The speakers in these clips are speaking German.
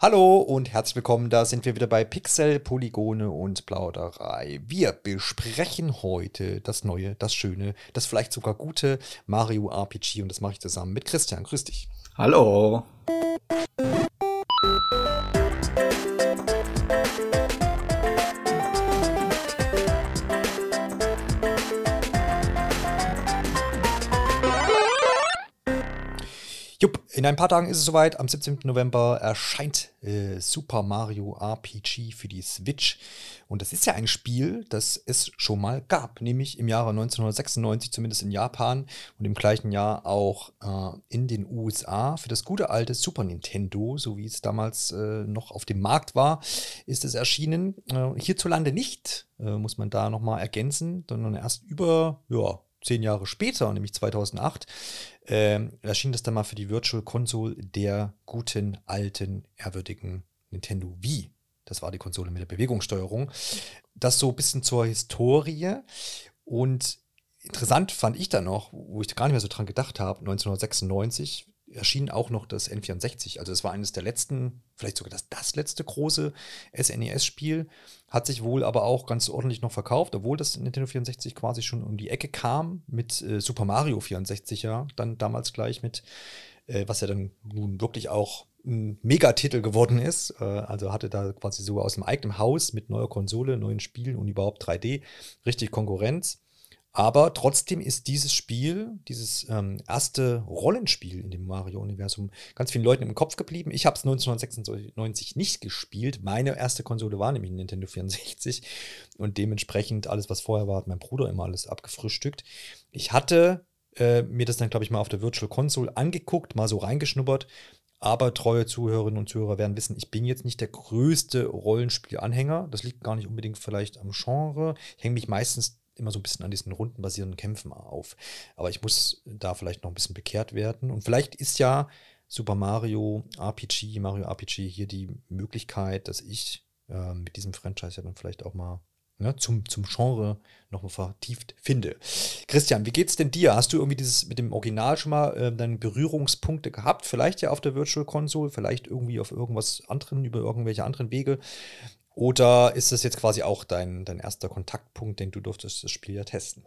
Hallo und herzlich willkommen, da sind wir wieder bei Pixel, Polygone und Plauderei. Wir besprechen heute das neue, das schöne, das vielleicht sogar gute Mario RPG und das mache ich zusammen mit Christian. Grüß dich. Hallo. In ein paar Tagen ist es soweit. Am 17. November erscheint äh, Super Mario RPG für die Switch. Und das ist ja ein Spiel, das es schon mal gab, nämlich im Jahre 1996, zumindest in Japan und im gleichen Jahr auch äh, in den USA. Für das gute alte Super Nintendo, so wie es damals äh, noch auf dem Markt war, ist es erschienen. Äh, hierzulande nicht, äh, muss man da nochmal ergänzen, sondern erst über, ja, zehn Jahre später, nämlich 2008, äh, erschien das dann mal für die Virtual Console der guten, alten, ehrwürdigen Nintendo Wii. Das war die Konsole mit der Bewegungssteuerung. Das so ein bisschen zur Historie. Und interessant fand ich dann noch, wo ich gar nicht mehr so dran gedacht habe, 1996 erschien auch noch das N64. Also es war eines der letzten, vielleicht sogar das, das letzte große SNES-Spiel. Hat sich wohl aber auch ganz ordentlich noch verkauft, obwohl das Nintendo 64 quasi schon um die Ecke kam mit äh, Super Mario 64 ja. Dann damals gleich mit, äh, was ja dann nun wirklich auch ein Megatitel geworden ist. Äh, also hatte da quasi so aus dem eigenen Haus mit neuer Konsole, neuen Spielen und überhaupt 3D richtig Konkurrenz. Aber trotzdem ist dieses Spiel, dieses ähm, erste Rollenspiel in dem Mario-Universum, ganz vielen Leuten im Kopf geblieben. Ich habe es 1996 nicht gespielt. Meine erste Konsole war nämlich Nintendo 64 und dementsprechend alles, was vorher war, hat mein Bruder immer alles abgefrühstückt. Ich hatte äh, mir das dann, glaube ich, mal auf der Virtual Console angeguckt, mal so reingeschnuppert. Aber treue Zuhörerinnen und Zuhörer werden wissen, ich bin jetzt nicht der größte Rollenspiel-Anhänger. Das liegt gar nicht unbedingt vielleicht am Genre. Ich hänge mich meistens immer so ein bisschen an diesen rundenbasierenden Kämpfen auf. Aber ich muss da vielleicht noch ein bisschen bekehrt werden. Und vielleicht ist ja Super Mario RPG, Mario RPG hier die Möglichkeit, dass ich äh, mit diesem Franchise ja dann vielleicht auch mal ne, zum, zum Genre nochmal vertieft finde. Christian, wie geht's denn dir? Hast du irgendwie dieses mit dem Original schon mal äh, deine Berührungspunkte gehabt? Vielleicht ja auf der Virtual Console, vielleicht irgendwie auf irgendwas anderen, über irgendwelche anderen Wege. Oder ist das jetzt quasi auch dein, dein erster Kontaktpunkt, den du durftest das Spiel ja testen?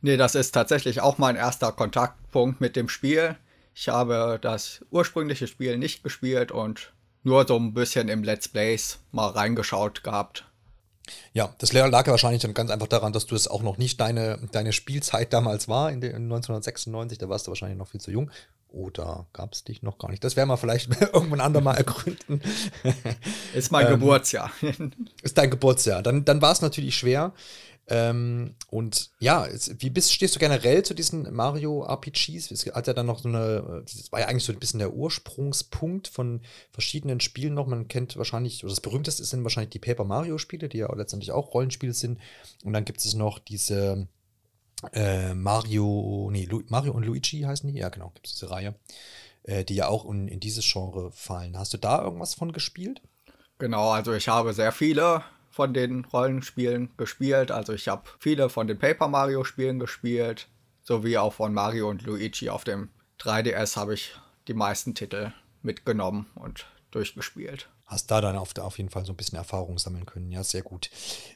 Nee, das ist tatsächlich auch mein erster Kontaktpunkt mit dem Spiel. Ich habe das ursprüngliche Spiel nicht gespielt und nur so ein bisschen im Let's Plays mal reingeschaut gehabt. Ja, das lag wahrscheinlich dann ganz einfach daran, dass du es auch noch nicht deine, deine Spielzeit damals war, in, den, in 1996, da warst du wahrscheinlich noch viel zu jung. Oder gab es dich noch gar nicht? Das werden wir vielleicht irgendwann andermal ergründen. Ist mein ähm, Geburtsjahr. ist dein Geburtsjahr. Dann, dann war es natürlich schwer. Ähm, und ja, wie bist, stehst du generell zu diesen Mario RPGs? Es hat ja dann noch so eine, das war ja eigentlich so ein bisschen der Ursprungspunkt von verschiedenen Spielen noch. Man kennt wahrscheinlich, oder das berühmteste sind wahrscheinlich die Paper Mario Spiele, die ja letztendlich auch Rollenspiele sind. Und dann gibt es noch diese äh, Mario, nee, Lu Mario und Luigi heißen die, ja genau, gibt es diese Reihe, äh, die ja auch in, in dieses Genre fallen. Hast du da irgendwas von gespielt? Genau, also ich habe sehr viele von den Rollenspielen gespielt. Also ich habe viele von den Paper Mario Spielen gespielt, sowie auch von Mario und Luigi auf dem 3DS habe ich die meisten Titel mitgenommen und durchgespielt hast da dann auf, auf jeden Fall so ein bisschen Erfahrung sammeln können. Ja, sehr gut.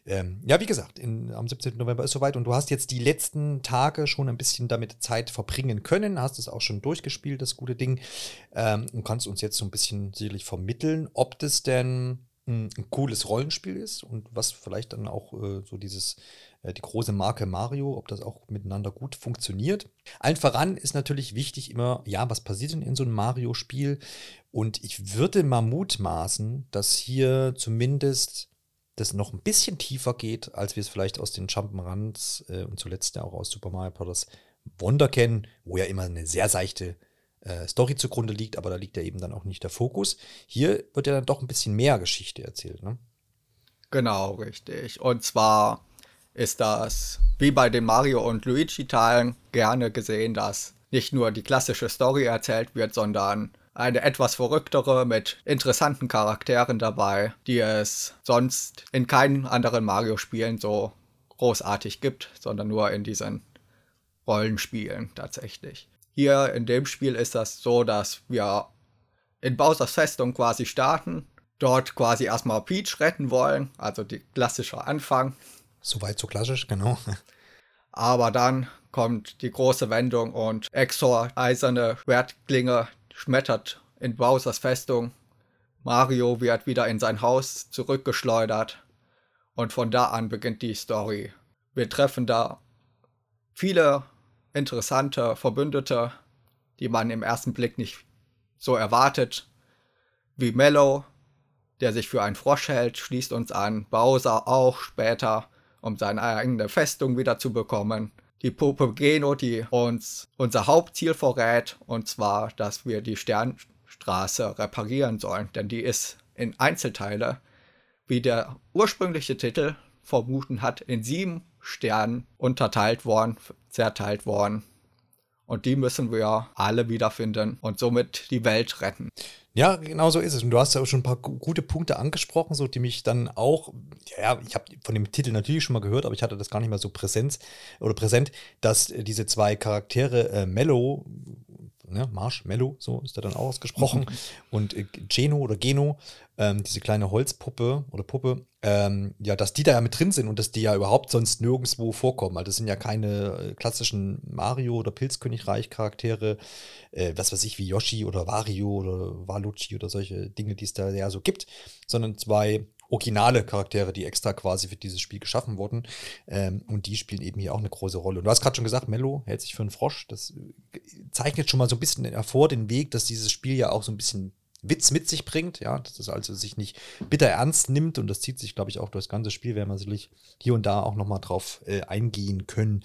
Ähm, ja, wie gesagt, in, am 17. November ist soweit und du hast jetzt die letzten Tage schon ein bisschen damit Zeit verbringen können, hast es auch schon durchgespielt, das gute Ding, ähm, und kannst uns jetzt so ein bisschen sicherlich vermitteln, ob das denn ein, ein cooles Rollenspiel ist und was vielleicht dann auch äh, so dieses äh, die große Marke Mario, ob das auch miteinander gut funktioniert. Allen voran ist natürlich wichtig immer, ja, was passiert denn in so einem Mario-Spiel? Und ich würde mal mutmaßen, dass hier zumindest das noch ein bisschen tiefer geht, als wir es vielleicht aus den Jump'n'Runs äh, und zuletzt ja auch aus Super Mario Bros. Wonder kennen, wo ja immer eine sehr seichte äh, Story zugrunde liegt, aber da liegt ja eben dann auch nicht der Fokus. Hier wird ja dann doch ein bisschen mehr Geschichte erzählt, ne? Genau, richtig. Und zwar ist das wie bei den Mario und Luigi-Teilen gerne gesehen, dass nicht nur die klassische Story erzählt wird, sondern eine etwas verrücktere mit interessanten Charakteren dabei, die es sonst in keinen anderen Mario-Spielen so großartig gibt, sondern nur in diesen Rollenspielen tatsächlich. Hier in dem Spiel ist das so, dass wir in Bowsers Festung quasi starten, dort quasi erstmal Peach retten wollen, also die klassische Anfang. Soweit so klassisch, genau. Aber dann kommt die große Wendung und Exor, eiserne Schwertklinge, schmettert in Bowsers Festung. Mario wird wieder in sein Haus zurückgeschleudert und von da an beginnt die Story. Wir treffen da viele interessante Verbündete, die man im ersten Blick nicht so erwartet, wie Mellow, der sich für einen Frosch hält, schließt uns an, Bowser auch später, um seine eigene Festung wieder zu bekommen. Die Puppe Geno, die uns unser Hauptziel verrät, und zwar, dass wir die Sternstraße reparieren sollen, denn die ist in Einzelteile, wie der ursprüngliche Titel vermuten hat, in sieben Sternen unterteilt worden, zerteilt worden. Und die müssen wir alle wiederfinden und somit die Welt retten. Ja, genau so ist es. Und du hast ja auch schon ein paar gute Punkte angesprochen, so die mich dann auch, ja, ich habe von dem Titel natürlich schon mal gehört, aber ich hatte das gar nicht mehr so präsent oder präsent, dass diese zwei Charaktere äh, Mellow ne, Marshmallow, so ist er dann auch ausgesprochen. und äh, Geno oder Geno, ähm, diese kleine Holzpuppe oder Puppe, ähm, ja, dass die da ja mit drin sind und dass die ja überhaupt sonst nirgendwo vorkommen. Also das sind ja keine äh, klassischen Mario- oder Pilzkönigreich-Charaktere, äh, was weiß ich, wie Yoshi oder Wario oder Waluigi oder solche Dinge, die es da ja so gibt, sondern zwei originale Charaktere, die extra quasi für dieses Spiel geschaffen wurden. Ähm, und die spielen eben hier auch eine große Rolle. Und du hast gerade schon gesagt, Mello hält sich für einen Frosch. Das äh, zeichnet schon mal so ein bisschen hervor den Weg, dass dieses Spiel ja auch so ein bisschen Witz mit sich bringt, ja, dass es also sich nicht bitter ernst nimmt. Und das zieht sich, glaube ich, auch durch das ganze Spiel, werden wir sicherlich hier und da auch nochmal drauf äh, eingehen können.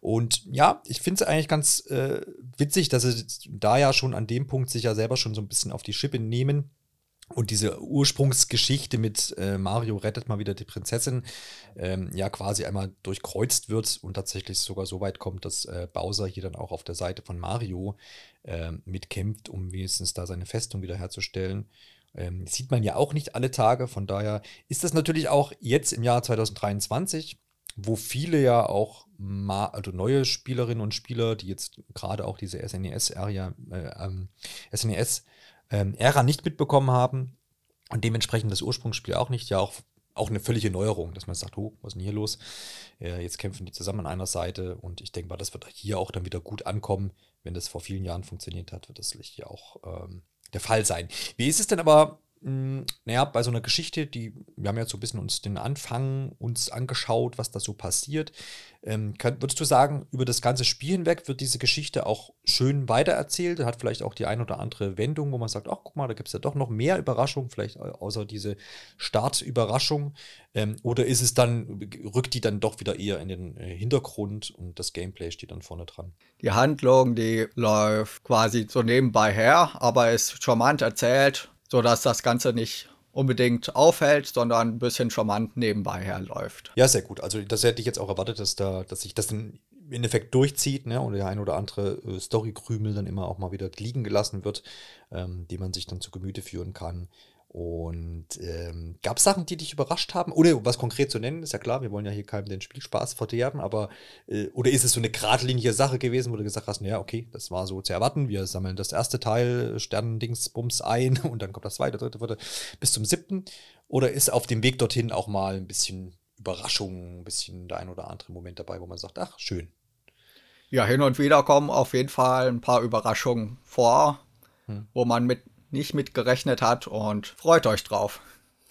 Und ja, ich finde es eigentlich ganz äh, witzig, dass sie da ja schon an dem Punkt sich ja selber schon so ein bisschen auf die Schippe nehmen. Und diese Ursprungsgeschichte mit äh, Mario rettet mal wieder die Prinzessin ähm, ja quasi einmal durchkreuzt wird und tatsächlich sogar so weit kommt, dass äh, Bowser hier dann auch auf der Seite von Mario äh, mitkämpft, um wenigstens da seine Festung wiederherzustellen. Ähm, sieht man ja auch nicht alle Tage, von daher ist das natürlich auch jetzt im Jahr 2023, wo viele ja auch also neue Spielerinnen und Spieler, die jetzt gerade auch diese SNES-Area, äh, ähm, SNES ähm, Ära nicht mitbekommen haben und dementsprechend das Ursprungsspiel auch nicht, ja auch, auch eine völlige Neuerung, dass man sagt, oh, was ist denn hier los? Äh, jetzt kämpfen die zusammen an einer Seite und ich denke mal, das wird hier auch dann wieder gut ankommen. Wenn das vor vielen Jahren funktioniert hat, wird das hier auch ähm, der Fall sein. Wie ist es denn aber naja, bei so einer Geschichte, die, wir haben ja so ein bisschen uns den Anfang uns angeschaut, was da so passiert. Ähm, kann, würdest du sagen, über das ganze Spiel hinweg wird diese Geschichte auch schön weitererzählt? Hat vielleicht auch die ein oder andere Wendung, wo man sagt, ach guck mal, da gibt es ja doch noch mehr Überraschungen, vielleicht außer diese Startüberraschung. Ähm, oder ist es dann, rückt die dann doch wieder eher in den äh, Hintergrund und das Gameplay steht dann vorne dran? Die Handlung, die läuft quasi so nebenbei her, aber ist charmant erzählt sodass das Ganze nicht unbedingt aufhält, sondern ein bisschen charmant nebenbei herläuft. Ja, sehr gut. Also das hätte ich jetzt auch erwartet, dass da, dass sich das im Endeffekt durchzieht, ne, und der ein oder andere äh, Storykrümel dann immer auch mal wieder liegen gelassen wird, ähm, die man sich dann zu Gemüte führen kann. Und ähm, gab es Sachen, die dich überrascht haben? Ohne was konkret zu nennen, ist ja klar, wir wollen ja hier keinem den Spielspaß verderben, aber äh, oder ist es so eine geradlinige Sache gewesen, wo du gesagt hast, naja, okay, das war so zu erwarten, wir sammeln das erste Teil, Sternendingsbums ein und dann kommt das zweite, dritte, vierte, bis zum siebten? Oder ist auf dem Weg dorthin auch mal ein bisschen Überraschung, ein bisschen der ein oder andere Moment dabei, wo man sagt, ach, schön. Ja, hin und wieder kommen auf jeden Fall ein paar Überraschungen vor, hm. wo man mit nicht mit gerechnet hat und freut euch drauf.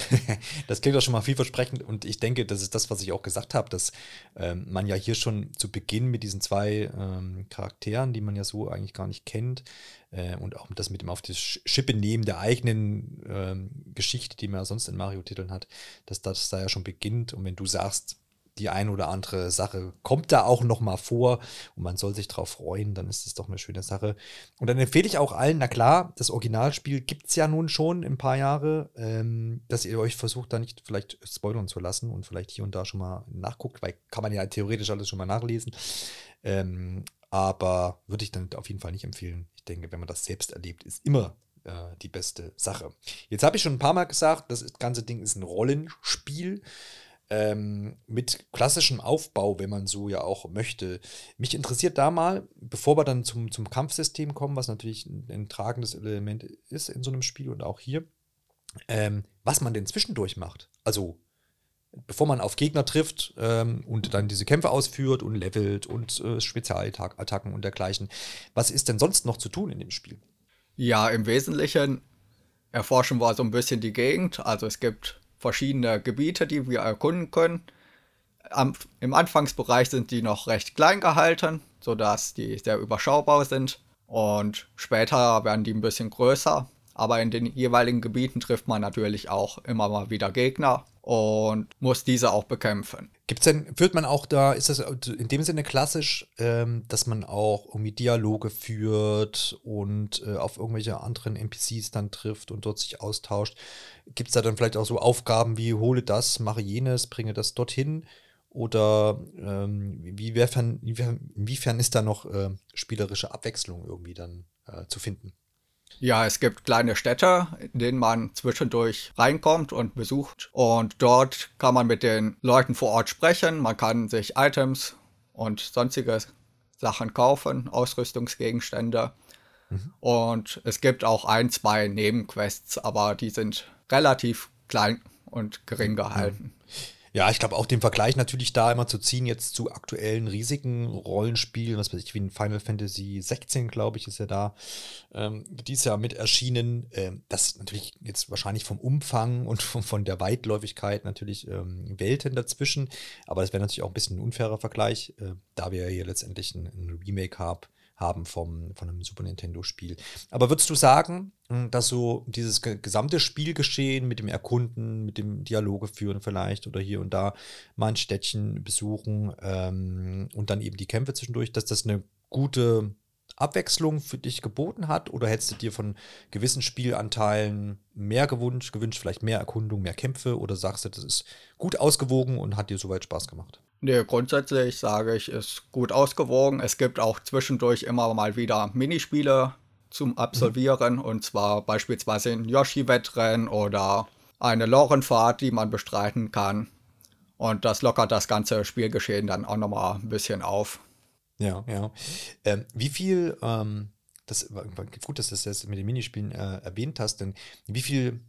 das klingt doch schon mal vielversprechend und ich denke, das ist das, was ich auch gesagt habe, dass ähm, man ja hier schon zu Beginn mit diesen zwei ähm, Charakteren, die man ja so eigentlich gar nicht kennt, äh, und auch das mit dem auf die Schippe nehmen der eigenen ähm, Geschichte, die man ja sonst in Mario-Titeln hat, dass das da ja schon beginnt. Und wenn du sagst, die ein oder andere Sache kommt da auch noch mal vor und man soll sich darauf freuen, dann ist es doch eine schöne Sache. Und dann empfehle ich auch allen, na klar, das Originalspiel gibt es ja nun schon ein paar Jahre, ähm, dass ihr euch versucht, da nicht vielleicht spoilern zu lassen und vielleicht hier und da schon mal nachguckt, weil kann man ja theoretisch alles schon mal nachlesen. Ähm, aber würde ich dann auf jeden Fall nicht empfehlen. Ich denke, wenn man das selbst erlebt, ist immer äh, die beste Sache. Jetzt habe ich schon ein paar Mal gesagt, das ganze Ding ist ein Rollenspiel. Ähm, mit klassischem Aufbau, wenn man so ja auch möchte. Mich interessiert da mal, bevor wir dann zum, zum Kampfsystem kommen, was natürlich ein, ein tragendes Element ist in so einem Spiel und auch hier, ähm, was man denn zwischendurch macht. Also bevor man auf Gegner trifft ähm, und dann diese Kämpfe ausführt und levelt und äh, Spezialattacken und dergleichen. Was ist denn sonst noch zu tun in dem Spiel? Ja, im Wesentlichen erforschen wir so ein bisschen die Gegend. Also es gibt verschiedene Gebiete, die wir erkunden können. Am, Im Anfangsbereich sind die noch recht klein gehalten, sodass die sehr überschaubar sind. Und später werden die ein bisschen größer. Aber in den jeweiligen Gebieten trifft man natürlich auch immer mal wieder Gegner und muss diese auch bekämpfen. Gibt's denn, führt man auch da, ist das in dem Sinne klassisch, ähm, dass man auch irgendwie Dialoge führt und äh, auf irgendwelche anderen NPCs dann trifft und dort sich austauscht? Gibt es da dann vielleicht auch so Aufgaben wie hole das, mache jenes, bringe das dorthin? Oder ähm, inwiefern, inwiefern ist da noch äh, spielerische Abwechslung irgendwie dann äh, zu finden? Ja, es gibt kleine Städte, in denen man zwischendurch reinkommt und besucht. Und dort kann man mit den Leuten vor Ort sprechen. Man kann sich Items und sonstige Sachen kaufen, Ausrüstungsgegenstände. Mhm. Und es gibt auch ein, zwei Nebenquests, aber die sind relativ klein und gering gehalten. Ja, ich glaube auch den Vergleich natürlich da immer zu ziehen jetzt zu aktuellen riesigen Rollenspielen, was weiß ich, wie ein Final Fantasy 16, glaube ich, ist ja da ähm, dieses Jahr mit erschienen. Ähm, das natürlich jetzt wahrscheinlich vom Umfang und von, von der Weitläufigkeit natürlich ähm, Welten dazwischen, aber das wäre natürlich auch ein bisschen ein unfairer Vergleich, äh, da wir ja hier letztendlich ein, ein Remake haben haben vom, von einem Super Nintendo-Spiel. Aber würdest du sagen, hm, dass so dieses gesamte Spielgeschehen mit dem Erkunden, mit dem Dialoge führen vielleicht oder hier und da mal ein Städtchen besuchen ähm, und dann eben die Kämpfe zwischendurch, dass das eine gute Abwechslung für dich geboten hat? Oder hättest du dir von gewissen Spielanteilen mehr gewünscht, gewünscht, vielleicht mehr Erkundung, mehr Kämpfe? Oder sagst du, das ist gut ausgewogen und hat dir soweit Spaß gemacht? Nee, grundsätzlich sage ich, ist gut ausgewogen. Es gibt auch zwischendurch immer mal wieder Minispiele zum Absolvieren. Mhm. Und zwar beispielsweise ein Yoshi-Wettrennen oder eine Lorenfahrt, die man bestreiten kann. Und das lockert das ganze Spielgeschehen dann auch nochmal ein bisschen auf. Ja, ja. Ähm, wie viel, ähm, das gut, dass du das jetzt mit den Minispielen äh, erwähnt hast, denn wie viel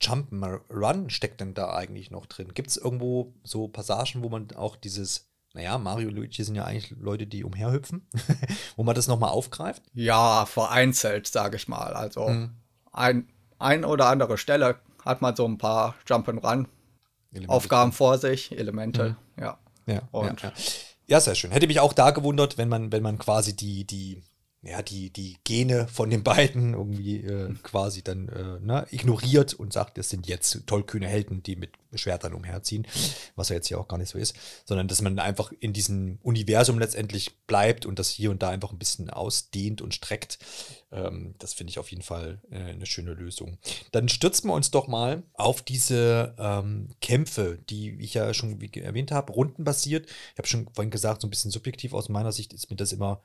Jump'n'Run steckt denn da eigentlich noch drin? Gibt es irgendwo so Passagen, wo man auch dieses, naja, Mario und Luigi sind ja eigentlich Leute, die umherhüpfen, wo man das nochmal aufgreift? Ja, vereinzelt, sage ich mal. Also hm. ein, ein oder andere Stelle hat man so ein paar Jump'n'Run Aufgaben vor sich, Elemente, hm. ja. Ja, ja, ja. ja, sehr schön. Hätte mich auch da gewundert, wenn man, wenn man quasi die, die ja, die, die Gene von den beiden irgendwie äh, quasi dann äh, ne, ignoriert und sagt, das sind jetzt tollkühne Helden, die mit Schwertern umherziehen, was ja jetzt hier auch gar nicht so ist, sondern dass man einfach in diesem Universum letztendlich bleibt und das hier und da einfach ein bisschen ausdehnt und streckt. Ähm, das finde ich auf jeden Fall äh, eine schöne Lösung. Dann stürzen wir uns doch mal auf diese ähm, Kämpfe, die ich ja schon erwähnt habe, rundenbasiert. Ich habe schon vorhin gesagt, so ein bisschen subjektiv aus meiner Sicht ist mir das immer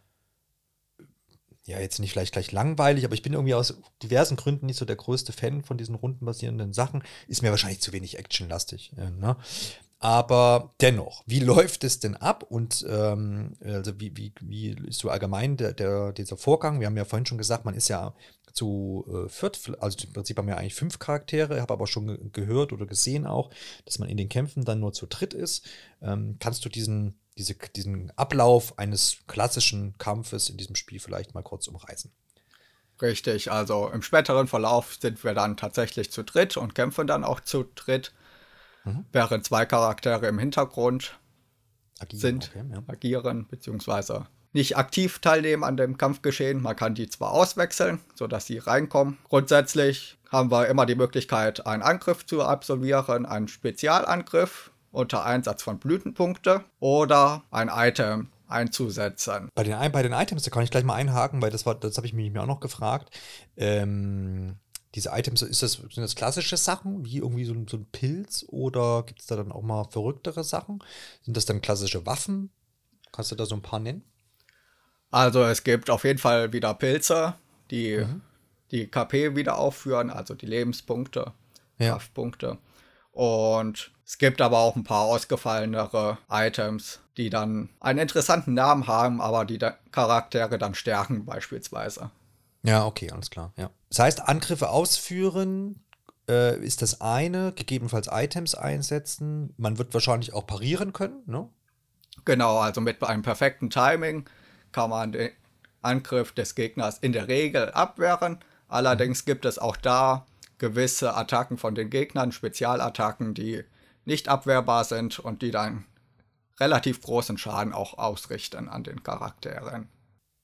ja, jetzt nicht vielleicht gleich langweilig, aber ich bin irgendwie aus diversen Gründen nicht so der größte Fan von diesen rundenbasierenden Sachen. Ist mir wahrscheinlich zu wenig actionlastig. Äh, ne? Aber dennoch, wie läuft es denn ab und ähm, also wie, wie, wie ist so allgemein der, der, dieser Vorgang? Wir haben ja vorhin schon gesagt, man ist ja zu äh, viert, also im Prinzip haben wir eigentlich fünf Charaktere, habe aber schon ge gehört oder gesehen auch, dass man in den Kämpfen dann nur zu dritt ist. Ähm, kannst du diesen diese, diesen Ablauf eines klassischen Kampfes in diesem Spiel vielleicht mal kurz umreißen. Richtig, also im späteren Verlauf sind wir dann tatsächlich zu dritt und kämpfen dann auch zu dritt, mhm. während zwei Charaktere im Hintergrund agieren, sind, okay, ja. agieren, beziehungsweise nicht aktiv teilnehmen an dem Kampfgeschehen. Man kann die zwar auswechseln, sodass sie reinkommen. Grundsätzlich haben wir immer die Möglichkeit, einen Angriff zu absolvieren, einen Spezialangriff, unter Einsatz von Blütenpunkte oder ein Item einzusetzen. Bei den, bei den Items, da kann ich gleich mal einhaken, weil das war, das habe ich mich auch noch gefragt. Ähm, diese Items, ist das, sind das klassische Sachen, wie irgendwie so, so ein Pilz oder gibt es da dann auch mal verrücktere Sachen? Sind das dann klassische Waffen? Kannst du da so ein paar nennen? Also es gibt auf jeden Fall wieder Pilze, die mhm. die KP wieder aufführen, also die Lebenspunkte, ja. Kraftpunkte. Und es gibt aber auch ein paar ausgefallenere Items, die dann einen interessanten Namen haben, aber die Charaktere dann stärken beispielsweise. Ja, okay, alles klar. Ja. Das heißt, Angriffe ausführen äh, ist das eine, gegebenenfalls Items einsetzen. Man wird wahrscheinlich auch parieren können, ne? Genau, also mit einem perfekten Timing kann man den Angriff des Gegners in der Regel abwehren. Allerdings gibt es auch da gewisse Attacken von den Gegnern, Spezialattacken, die nicht abwehrbar sind und die dann relativ großen Schaden auch ausrichten an den Charakteren.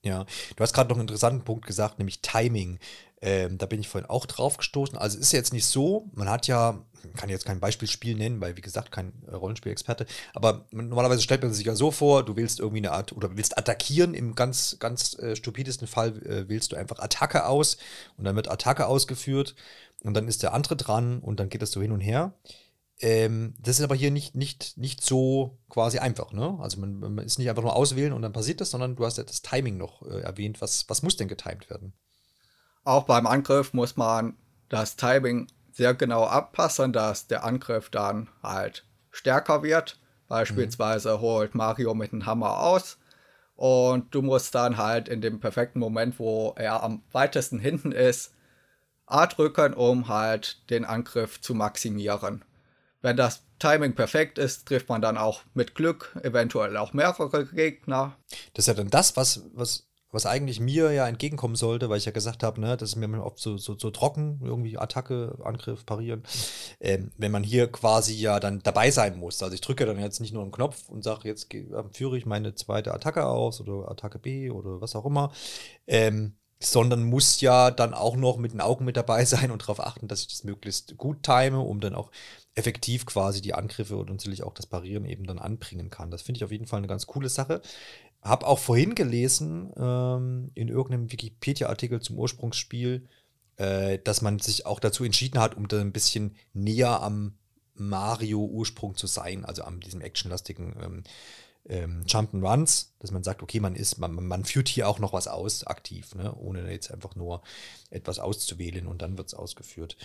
Ja, du hast gerade noch einen interessanten Punkt gesagt, nämlich Timing. Ähm, da bin ich vorhin auch drauf gestoßen. Also ist jetzt nicht so, man hat ja, kann jetzt kein Beispielspiel nennen, weil wie gesagt, kein äh, Rollenspielexperte, aber normalerweise stellt man sich ja so vor, du willst irgendwie eine Art oder willst attackieren, im ganz, ganz äh, stupidesten Fall äh, wählst du einfach Attacke aus und dann wird Attacke ausgeführt und dann ist der andere dran und dann geht das so hin und her. Ähm, das ist aber hier nicht, nicht, nicht so quasi einfach, ne? Also man, man, ist nicht einfach nur auswählen und dann passiert das, sondern du hast ja das Timing noch äh, erwähnt. Was, was muss denn getimed werden? Auch beim Angriff muss man das Timing sehr genau abpassen, dass der Angriff dann halt stärker wird. Beispielsweise mhm. holt Mario mit dem Hammer aus und du musst dann halt in dem perfekten Moment, wo er am weitesten hinten ist, A drücken, um halt den Angriff zu maximieren. Wenn das Timing perfekt ist, trifft man dann auch mit Glück eventuell auch mehrere Gegner. Das ist ja dann das, was, was, was eigentlich mir ja entgegenkommen sollte, weil ich ja gesagt habe, ne, das ist mir oft so, so, so trocken, irgendwie Attacke, Angriff, parieren. Ähm, wenn man hier quasi ja dann dabei sein muss. Also ich drücke dann jetzt nicht nur einen Knopf und sage, jetzt führe ich meine zweite Attacke aus oder Attacke B oder was auch immer. Ähm, sondern muss ja dann auch noch mit den Augen mit dabei sein und darauf achten, dass ich das möglichst gut time, um dann auch effektiv quasi die Angriffe und natürlich auch das Parieren eben dann anbringen kann. Das finde ich auf jeden Fall eine ganz coole Sache. Hab auch vorhin gelesen, ähm, in irgendeinem Wikipedia-Artikel zum Ursprungsspiel, äh, dass man sich auch dazu entschieden hat, um da ein bisschen näher am Mario-Ursprung zu sein, also an diesem actionlastigen ähm, ähm, Jump'n'Runs, dass man sagt, okay, man ist, man, man führt hier auch noch was aus, aktiv, ne? ohne jetzt einfach nur etwas auszuwählen und dann wird es ausgeführt.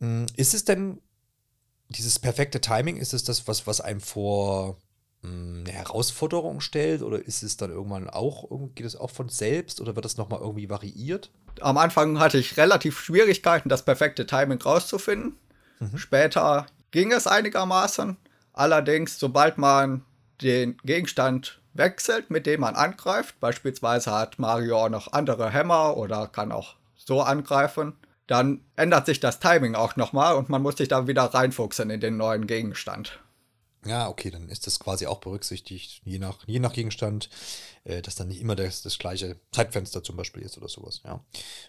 Hm, ist es denn dieses perfekte Timing, ist es das, was, was einem vor hm, eine Herausforderung stellt oder ist es dann irgendwann auch, geht es auch von selbst oder wird das nochmal irgendwie variiert? Am Anfang hatte ich relativ Schwierigkeiten, das perfekte Timing rauszufinden. Mhm. Später ging es einigermaßen. Allerdings, sobald man den Gegenstand wechselt, mit dem man angreift, beispielsweise hat Mario auch noch andere Hämmer oder kann auch so angreifen, dann ändert sich das Timing auch nochmal und man muss sich dann wieder reinfuchsen in den neuen Gegenstand. Ja, okay, dann ist das quasi auch berücksichtigt, je nach, je nach Gegenstand, äh, dass dann nicht immer das, das gleiche Zeitfenster zum Beispiel ist oder sowas, ja.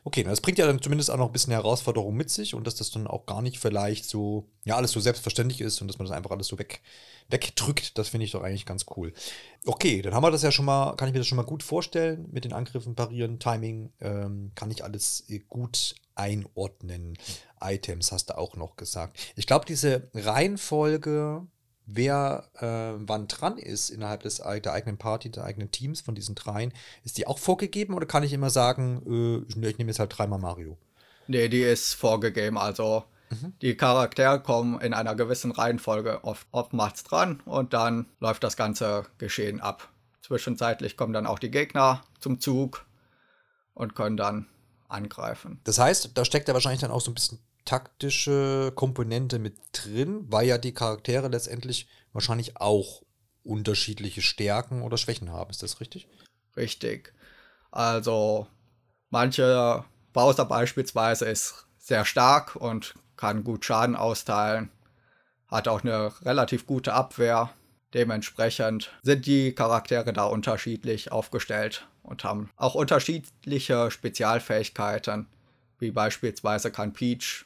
Okay, das bringt ja dann zumindest auch noch ein bisschen Herausforderung mit sich und dass das dann auch gar nicht vielleicht so, ja, alles so selbstverständlich ist und dass man das einfach alles so weg, wegdrückt, das finde ich doch eigentlich ganz cool. Okay, dann haben wir das ja schon mal, kann ich mir das schon mal gut vorstellen mit den Angriffen, Parieren, Timing, ähm, kann ich alles äh, gut einordnen. Items hast du auch noch gesagt. Ich glaube, diese Reihenfolge wer äh, wann dran ist innerhalb des, der eigenen Party, der eigenen Teams von diesen dreien, ist die auch vorgegeben oder kann ich immer sagen, äh, ich, ich nehme jetzt halt dreimal Mario? Nee, die ist vorgegeben. Also mhm. die Charaktere kommen in einer gewissen Reihenfolge oft, oftmals dran und dann läuft das ganze Geschehen ab. Zwischenzeitlich kommen dann auch die Gegner zum Zug und können dann angreifen. Das heißt, da steckt ja wahrscheinlich dann auch so ein bisschen taktische Komponente mit drin, weil ja die Charaktere letztendlich wahrscheinlich auch unterschiedliche Stärken oder Schwächen haben. Ist das richtig? Richtig. Also manche Bowser beispielsweise ist sehr stark und kann gut Schaden austeilen, hat auch eine relativ gute Abwehr. Dementsprechend sind die Charaktere da unterschiedlich aufgestellt und haben auch unterschiedliche Spezialfähigkeiten, wie beispielsweise kann Peach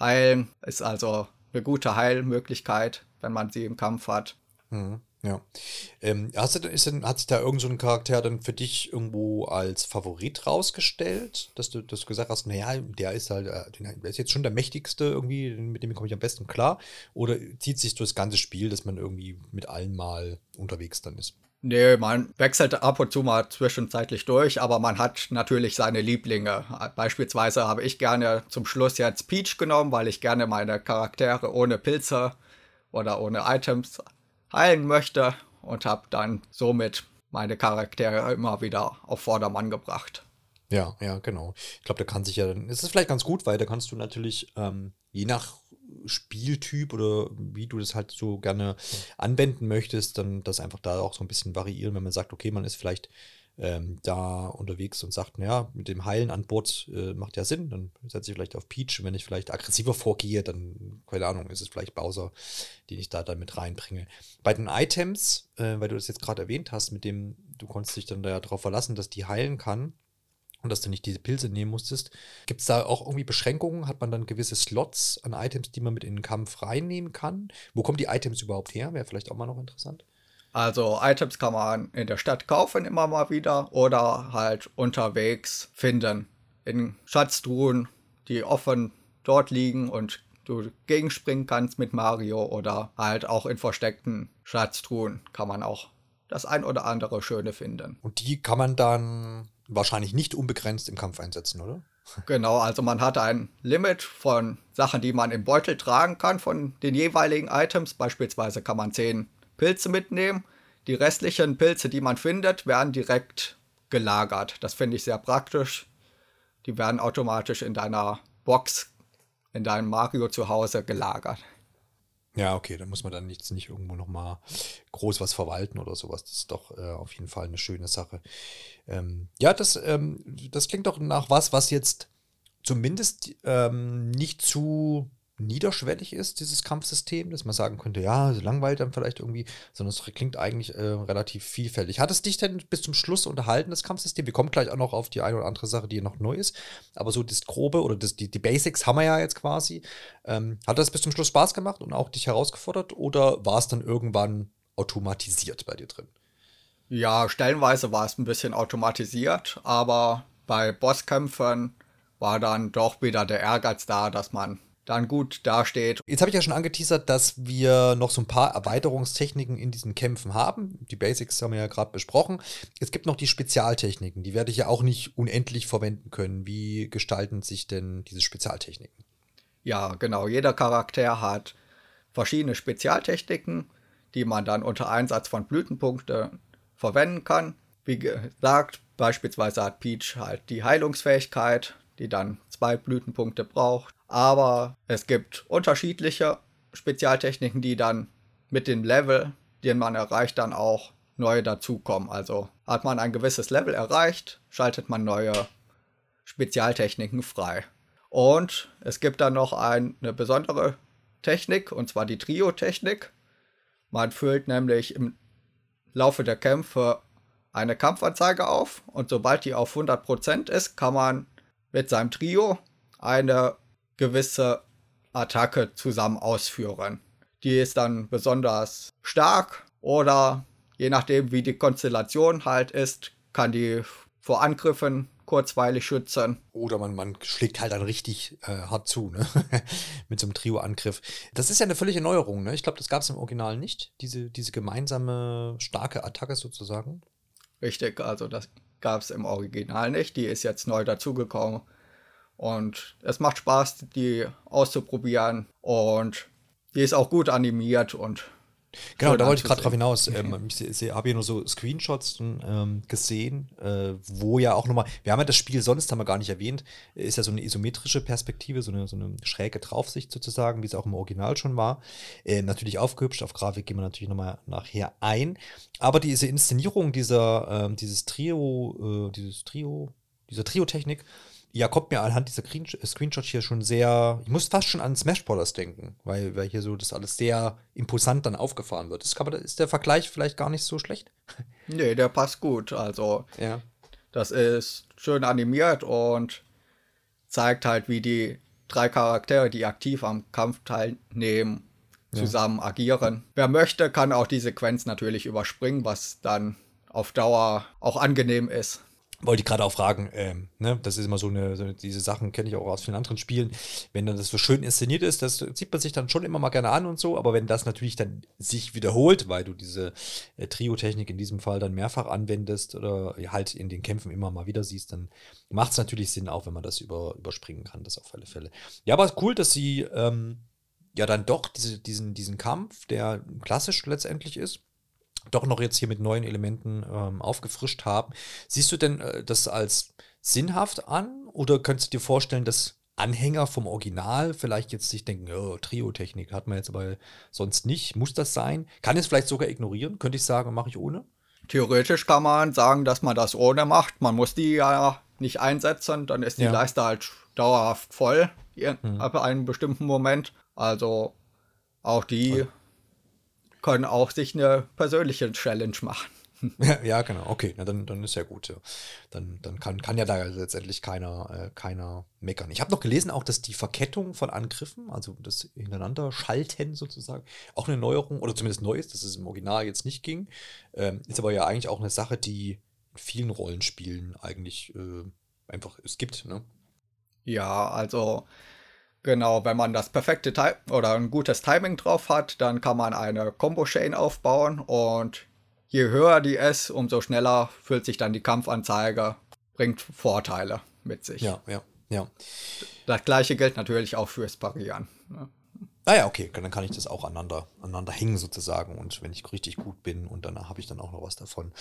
Heilen ist also eine gute Heilmöglichkeit, wenn man sie im Kampf hat. Mhm, ja. Ähm, hast du, ist denn, hat sich da irgendein so Charakter dann für dich irgendwo als Favorit rausgestellt, dass du, dass gesagt hast, naja, der ist halt, äh, der ist jetzt schon der mächtigste irgendwie, mit dem komme ich am besten klar? Oder zieht sich durch das ganze Spiel, dass man irgendwie mit allen mal unterwegs dann ist? Nee, man wechselt ab und zu mal zwischenzeitlich durch, aber man hat natürlich seine Lieblinge. Beispielsweise habe ich gerne zum Schluss jetzt Peach genommen, weil ich gerne meine Charaktere ohne Pilze oder ohne Items heilen möchte und habe dann somit meine Charaktere immer wieder auf Vordermann gebracht. Ja, ja, genau. Ich glaube, da kann sich ja dann, ist es vielleicht ganz gut, weil da kannst du natürlich ähm, je nach Spieltyp oder wie du das halt so gerne anwenden möchtest, dann das einfach da auch so ein bisschen variieren, wenn man sagt, okay, man ist vielleicht ähm, da unterwegs und sagt, naja, mit dem Heilen an Bord äh, macht ja Sinn, dann setze ich vielleicht auf Peach. Wenn ich vielleicht aggressiver vorgehe, dann, keine Ahnung, ist es vielleicht Bowser, den ich da dann mit reinbringe. Bei den Items, äh, weil du das jetzt gerade erwähnt hast, mit dem, du konntest dich dann darauf verlassen, dass die heilen kann und dass du nicht diese Pilze nehmen musstest. Gibt es da auch irgendwie Beschränkungen? Hat man dann gewisse Slots an Items, die man mit in den Kampf reinnehmen kann? Wo kommen die Items überhaupt her? Wäre vielleicht auch mal noch interessant. Also Items kann man in der Stadt kaufen immer mal wieder oder halt unterwegs finden. In Schatztruhen, die offen dort liegen und du gegenspringen kannst mit Mario oder halt auch in versteckten Schatztruhen kann man auch das ein oder andere Schöne finden. Und die kann man dann wahrscheinlich nicht unbegrenzt im Kampf einsetzen, oder? Genau, also man hat ein Limit von Sachen, die man im Beutel tragen kann von den jeweiligen Items. Beispielsweise kann man 10 Pilze mitnehmen. Die restlichen Pilze, die man findet, werden direkt gelagert. Das finde ich sehr praktisch. Die werden automatisch in deiner Box, in deinem Mario zu Hause gelagert. Ja, okay, da muss man dann nicht, nicht irgendwo nochmal groß was verwalten oder sowas. Das ist doch äh, auf jeden Fall eine schöne Sache. Ähm, ja, das, ähm, das klingt doch nach was, was jetzt zumindest ähm, nicht zu niederschwellig ist, dieses Kampfsystem, dass man sagen könnte, ja, langweilt dann vielleicht irgendwie, sondern es klingt eigentlich äh, relativ vielfältig. Hat es dich denn bis zum Schluss unterhalten, das Kampfsystem? Wir kommen gleich auch noch auf die eine oder andere Sache, die noch neu ist, aber so das Grobe oder das, die, die Basics haben wir ja jetzt quasi. Ähm, hat das bis zum Schluss Spaß gemacht und auch dich herausgefordert oder war es dann irgendwann automatisiert bei dir drin? Ja, stellenweise war es ein bisschen automatisiert, aber bei Bosskämpfen war dann doch wieder der Ehrgeiz da, dass man dann gut dasteht. Jetzt habe ich ja schon angeteasert, dass wir noch so ein paar Erweiterungstechniken in diesen Kämpfen haben. Die Basics haben wir ja gerade besprochen. Es gibt noch die Spezialtechniken, die werde ich ja auch nicht unendlich verwenden können. Wie gestalten sich denn diese Spezialtechniken? Ja, genau. Jeder Charakter hat verschiedene Spezialtechniken, die man dann unter Einsatz von Blütenpunkten verwenden kann. Wie gesagt, beispielsweise hat Peach halt die Heilungsfähigkeit, die dann zwei Blütenpunkte braucht. Aber es gibt unterschiedliche Spezialtechniken, die dann mit dem Level, den man erreicht, dann auch neue dazukommen. Also hat man ein gewisses Level erreicht, schaltet man neue Spezialtechniken frei. Und es gibt dann noch eine besondere Technik, und zwar die Trio-Technik. Man füllt nämlich im Laufe der Kämpfe eine Kampfanzeige auf und sobald die auf 100% ist, kann man mit seinem Trio eine gewisse Attacke zusammen ausführen. Die ist dann besonders stark oder je nachdem wie die Konstellation halt ist, kann die vor Angriffen kurzweilig schützen. Oder man, man schlägt halt dann richtig äh, hart zu, ne? Mit so einem Trio-Angriff. Das ist ja eine völlige Neuerung, ne? Ich glaube, das gab es im Original nicht, diese, diese gemeinsame starke Attacke sozusagen. Richtig, also das gab es im Original nicht. Die ist jetzt neu dazugekommen. Und es macht Spaß, die auszuprobieren. Und die ist auch gut animiert und Genau, da wollte ich gerade drauf hinaus. Ähm, ich habe hier nur so Screenshots ähm, gesehen, äh, wo ja auch nochmal, wir haben ja das Spiel sonst, haben wir gar nicht erwähnt, ist ja so eine isometrische Perspektive, so eine, so eine schräge Draufsicht sozusagen, wie es auch im Original schon war. Äh, natürlich aufgehübscht, auf Grafik gehen wir natürlich nochmal nachher ein. Aber diese Inszenierung dieser, äh, dieses Trio, äh, dieses Trio, dieser Trio-Technik, ja, kommt mir anhand dieser Screenshots hier schon sehr, ich muss fast schon an Smash Bros. denken, weil, weil hier so das alles sehr imposant dann aufgefahren wird. Ist, man, ist der Vergleich vielleicht gar nicht so schlecht? Nee, der passt gut. Also, ja. das ist schön animiert und zeigt halt, wie die drei Charaktere, die aktiv am Kampf teilnehmen, zusammen ja. agieren. Wer möchte, kann auch die Sequenz natürlich überspringen, was dann auf Dauer auch angenehm ist. Wollte ich gerade auch fragen, ähm, ne, das ist immer so eine, so eine diese Sachen kenne ich auch aus vielen anderen Spielen, wenn dann das so schön inszeniert ist, das sieht man sich dann schon immer mal gerne an und so, aber wenn das natürlich dann sich wiederholt, weil du diese äh, Trio-Technik in diesem Fall dann mehrfach anwendest oder halt in den Kämpfen immer mal wieder siehst, dann macht es natürlich Sinn, auch wenn man das über, überspringen kann, das auf alle Fälle. Ja, aber cool, dass sie ähm, ja dann doch diese, diesen, diesen Kampf, der klassisch letztendlich ist, doch noch jetzt hier mit neuen Elementen ähm, aufgefrischt haben. Siehst du denn äh, das als sinnhaft an oder könntest du dir vorstellen, dass Anhänger vom Original vielleicht jetzt sich denken, oh, Trio-Technik hat man jetzt aber sonst nicht, muss das sein? Kann es vielleicht sogar ignorieren? Könnte ich sagen, mache ich ohne? Theoretisch kann man sagen, dass man das ohne macht. Man muss die ja nicht einsetzen, dann ist die ja. Leiste halt dauerhaft voll mhm. ab einem bestimmten Moment. Also auch die Voll können auch sich eine persönliche Challenge machen. Ja, ja, genau. Okay, na, dann, dann ist ja gut. Ja. Dann, dann kann, kann ja da letztendlich keiner, äh, keiner meckern. Ich habe noch gelesen auch, dass die Verkettung von Angriffen, also das hintereinander Schalten sozusagen, auch eine Neuerung oder zumindest neu ist, dass es im Original jetzt nicht ging. Ähm, ist aber ja eigentlich auch eine Sache, die in vielen Rollenspielen eigentlich äh, einfach es gibt. Ne? Ja, also Genau, wenn man das perfekte Time oder ein gutes Timing drauf hat, dann kann man eine Combo-Chain aufbauen und je höher die ist, umso schneller füllt sich dann die Kampfanzeige, bringt Vorteile mit sich. Ja, ja, ja. Das gleiche gilt natürlich auch fürs Parieren. Ne? Ah ja, okay, dann kann ich das auch aneinander, aneinander hängen sozusagen und wenn ich richtig gut bin und danach habe ich dann auch noch was davon.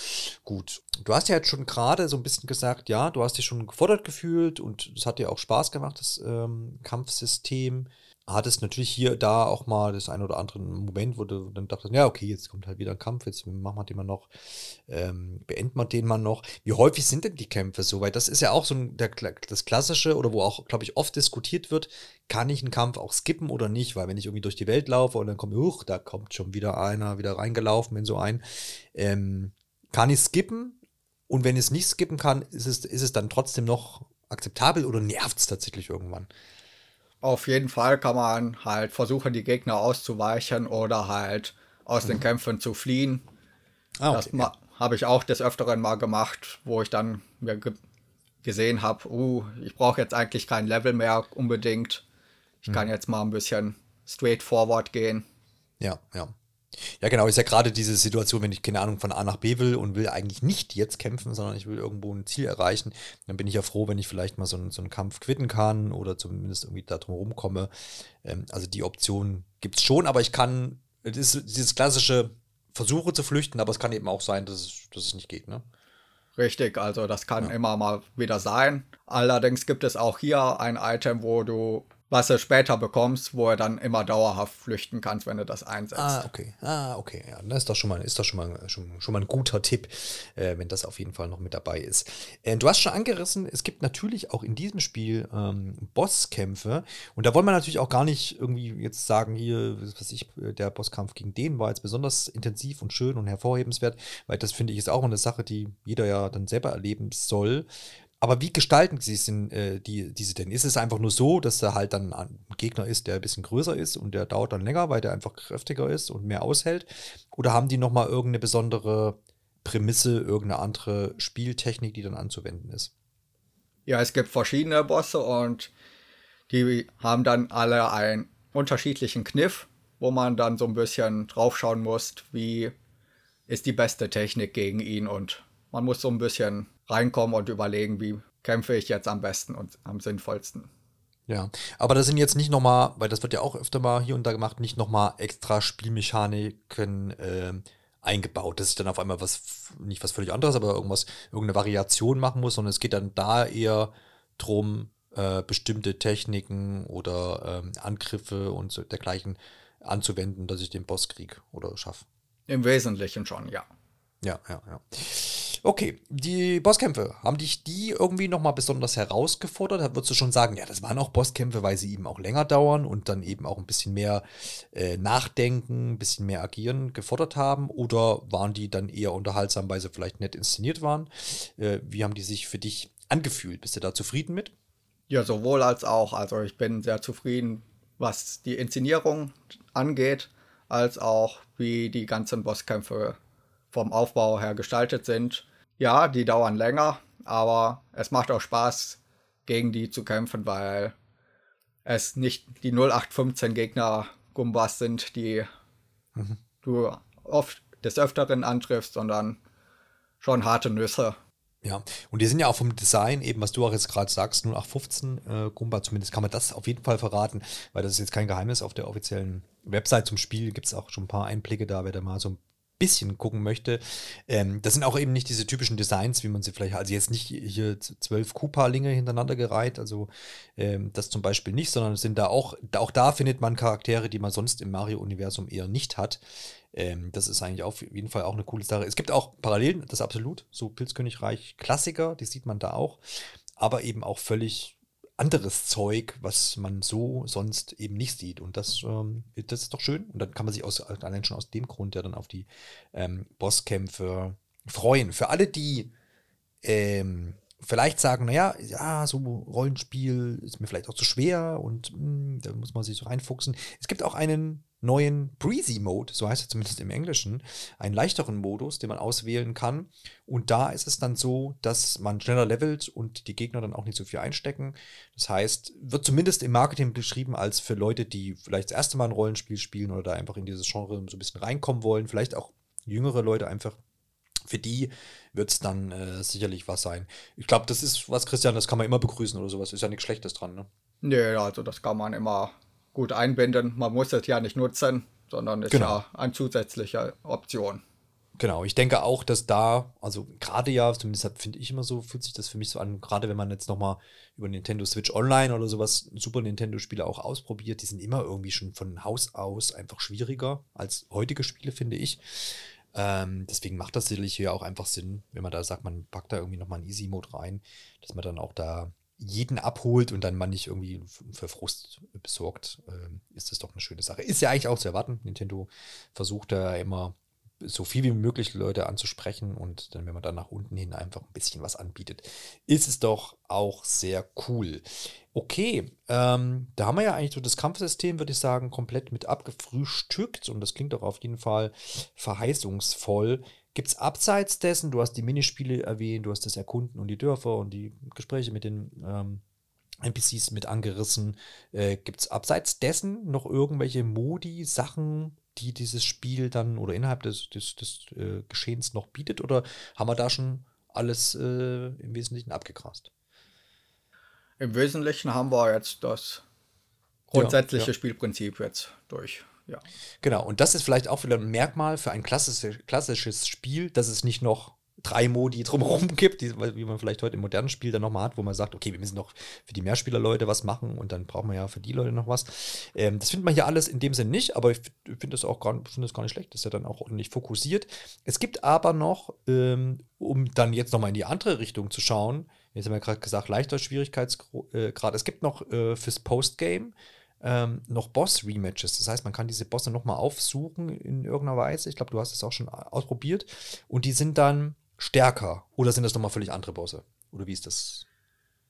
Gut. Du hast ja jetzt schon gerade so ein bisschen gesagt, ja, du hast dich schon gefordert gefühlt und es hat dir auch Spaß gemacht, das ähm, Kampfsystem hattest natürlich hier da auch mal das ein oder andere Moment, wo du dann dachtest, ja, okay, jetzt kommt halt wieder ein Kampf, jetzt machen wir den mal noch, ähm, beenden wir den mal noch. Wie häufig sind denn die Kämpfe so? Weil das ist ja auch so der, das Klassische oder wo auch, glaube ich, oft diskutiert wird, kann ich einen Kampf auch skippen oder nicht? Weil wenn ich irgendwie durch die Welt laufe und dann kommt, huch, da kommt schon wieder einer wieder reingelaufen in so ein, ähm, kann ich skippen? Und wenn ich es nicht skippen kann, ist es, ist es dann trotzdem noch akzeptabel oder nervt es tatsächlich irgendwann? Auf jeden Fall kann man halt versuchen, die Gegner auszuweichen oder halt aus mhm. den Kämpfen zu fliehen. Ah, okay. Das habe ich auch des Öfteren mal gemacht, wo ich dann mir ge gesehen habe, uh, ich brauche jetzt eigentlich kein Level mehr unbedingt. Ich mhm. kann jetzt mal ein bisschen straightforward gehen. Ja, ja. Ja, genau, ist ja gerade diese Situation, wenn ich keine Ahnung von A nach B will und will eigentlich nicht jetzt kämpfen, sondern ich will irgendwo ein Ziel erreichen, dann bin ich ja froh, wenn ich vielleicht mal so einen, so einen Kampf quitten kann oder zumindest irgendwie da drum rumkomme. Ähm, also die Option gibt es schon, aber ich kann, das ist dieses klassische Versuche zu flüchten, aber es kann eben auch sein, dass es, dass es nicht geht, ne? Richtig, also das kann ja. immer mal wieder sein. Allerdings gibt es auch hier ein Item, wo du was du später bekommst, wo er dann immer dauerhaft flüchten kannst, wenn du das einsetzt. Ah, okay. Ah, okay. Ja, das ist doch schon mal, ist doch schon mal, schon, schon mal ein guter Tipp, äh, wenn das auf jeden Fall noch mit dabei ist. Äh, du hast schon angerissen, es gibt natürlich auch in diesem Spiel ähm, Bosskämpfe. Und da wollen wir natürlich auch gar nicht irgendwie jetzt sagen, hier, was ich, der Bosskampf gegen den war jetzt besonders intensiv und schön und hervorhebenswert, weil das finde ich ist auch eine Sache, die jeder ja dann selber erleben soll. Aber wie gestalten sie denn, äh, die, diese denn? Ist es einfach nur so, dass da halt dann ein Gegner ist, der ein bisschen größer ist und der dauert dann länger, weil der einfach kräftiger ist und mehr aushält? Oder haben die nochmal irgendeine besondere Prämisse, irgendeine andere Spieltechnik, die dann anzuwenden ist? Ja, es gibt verschiedene Bosse und die haben dann alle einen unterschiedlichen Kniff, wo man dann so ein bisschen draufschauen muss, wie ist die beste Technik gegen ihn und man muss so ein bisschen reinkommen und überlegen, wie kämpfe ich jetzt am besten und am sinnvollsten. Ja, aber das sind jetzt nicht nochmal, weil das wird ja auch öfter mal hier und da gemacht, nicht nochmal extra Spielmechaniken äh, eingebaut, dass ich dann auf einmal was, nicht was völlig anderes, aber irgendwas, irgendeine Variation machen muss, sondern es geht dann da eher drum, äh, bestimmte Techniken oder ähm, Angriffe und so dergleichen anzuwenden, dass ich den Boss krieg oder schaffe. Im Wesentlichen schon, ja. Ja, ja, ja. Okay, die Bosskämpfe, haben dich die irgendwie nochmal besonders herausgefordert? Da würdest du schon sagen, ja, das waren auch Bosskämpfe, weil sie eben auch länger dauern und dann eben auch ein bisschen mehr äh, Nachdenken, ein bisschen mehr Agieren gefordert haben? Oder waren die dann eher unterhaltsam, weil sie vielleicht nett inszeniert waren? Äh, wie haben die sich für dich angefühlt? Bist du da zufrieden mit? Ja, sowohl als auch. Also ich bin sehr zufrieden, was die Inszenierung angeht, als auch wie die ganzen Bosskämpfe vom Aufbau her gestaltet sind. Ja, die dauern länger, aber es macht auch Spaß, gegen die zu kämpfen, weil es nicht die 0815 Gegner Gumbas sind, die mhm. du oft des Öfteren antriffst, sondern schon harte Nüsse. Ja, und die sind ja auch vom Design, eben was du auch jetzt gerade sagst, 0815 äh, Gumba, zumindest kann man das auf jeden Fall verraten, weil das ist jetzt kein Geheimnis. Auf der offiziellen Website zum Spiel gibt es auch schon ein paar Einblicke da, wer da mal so ein bisschen gucken möchte. Ähm, das sind auch eben nicht diese typischen Designs, wie man sie vielleicht, also jetzt nicht hier zwölf Koopa-Linge hintereinander gereiht, also ähm, das zum Beispiel nicht, sondern es sind da auch, auch da findet man Charaktere, die man sonst im Mario-Universum eher nicht hat. Ähm, das ist eigentlich auf jeden Fall auch eine coole Sache. Es gibt auch Parallelen, das absolut, so Pilzkönigreich Klassiker, die sieht man da auch, aber eben auch völlig anderes Zeug, was man so sonst eben nicht sieht. Und das, ähm, das ist doch schön. Und dann kann man sich aus, allein schon aus dem Grund ja dann auf die ähm, Bosskämpfe freuen. Für alle, die ähm, vielleicht sagen, naja, ja, so Rollenspiel ist mir vielleicht auch zu schwer und mh, hm, da muss man sich so reinfuchsen. Es gibt auch einen neuen Breezy Mode, so heißt er zumindest im Englischen, einen leichteren Modus, den man auswählen kann. Und da ist es dann so, dass man schneller levelt und die Gegner dann auch nicht so viel einstecken. Das heißt, wird zumindest im Marketing beschrieben als für Leute, die vielleicht das erste Mal ein Rollenspiel spielen oder da einfach in dieses Genre so ein bisschen reinkommen wollen, vielleicht auch jüngere Leute einfach für die wird es dann äh, sicherlich was sein. Ich glaube, das ist was, Christian, das kann man immer begrüßen oder sowas. Ist ja nichts Schlechtes dran, ne? Nee, also das kann man immer gut einbinden. Man muss es ja nicht nutzen, sondern ist genau. ja eine zusätzliche Option. Genau, ich denke auch, dass da, also gerade ja, zumindest finde ich immer so, fühlt sich das für mich so an, gerade wenn man jetzt nochmal über Nintendo Switch Online oder sowas Super Nintendo-Spiele auch ausprobiert, die sind immer irgendwie schon von Haus aus einfach schwieriger als heutige Spiele, finde ich. Ähm, deswegen macht das sicherlich hier auch einfach Sinn, wenn man da sagt, man packt da irgendwie nochmal einen Easy-Mode rein, dass man dann auch da jeden abholt und dann man nicht irgendwie für Frust besorgt, äh, ist das doch eine schöne Sache. Ist ja eigentlich auch zu erwarten. Nintendo versucht da immer so viel wie möglich Leute anzusprechen und dann, wenn man dann nach unten hin einfach ein bisschen was anbietet, ist es doch auch sehr cool. Okay, ähm, da haben wir ja eigentlich so das Kampfsystem, würde ich sagen, komplett mit abgefrühstückt und das klingt doch auf jeden Fall verheißungsvoll. Gibt es abseits dessen, du hast die Minispiele erwähnt, du hast das Erkunden und die Dörfer und die Gespräche mit den ähm, NPCs mit angerissen. Äh, Gibt es abseits dessen noch irgendwelche Modi, Sachen, die dieses Spiel dann oder innerhalb des, des, des äh, Geschehens noch bietet? Oder haben wir da schon alles äh, im Wesentlichen abgegrast? Im Wesentlichen haben wir jetzt das grundsätzliche ja, ja. Spielprinzip jetzt durch. Ja. Genau, und das ist vielleicht auch wieder ein Merkmal für ein klassisches, klassisches Spiel, dass es nicht noch drei Modi drumherum gibt, die, wie man vielleicht heute im modernen Spiel dann nochmal hat, wo man sagt, okay, wir müssen noch für die Mehrspieler-Leute was machen und dann brauchen wir ja für die Leute noch was. Ähm, das findet man hier alles in dem Sinn nicht, aber ich finde das auch gar, find das gar nicht schlecht, das ist ja dann auch ordentlich fokussiert. Es gibt aber noch, ähm, um dann jetzt nochmal in die andere Richtung zu schauen, jetzt haben wir gerade gesagt, leichter Schwierigkeitsgrad, äh, es gibt noch äh, fürs Postgame ähm, noch Boss-Rematches. Das heißt, man kann diese Bosse nochmal aufsuchen in irgendeiner Weise. Ich glaube, du hast es auch schon ausprobiert. Und die sind dann stärker. Oder sind das nochmal völlig andere Bosse? Oder wie ist das?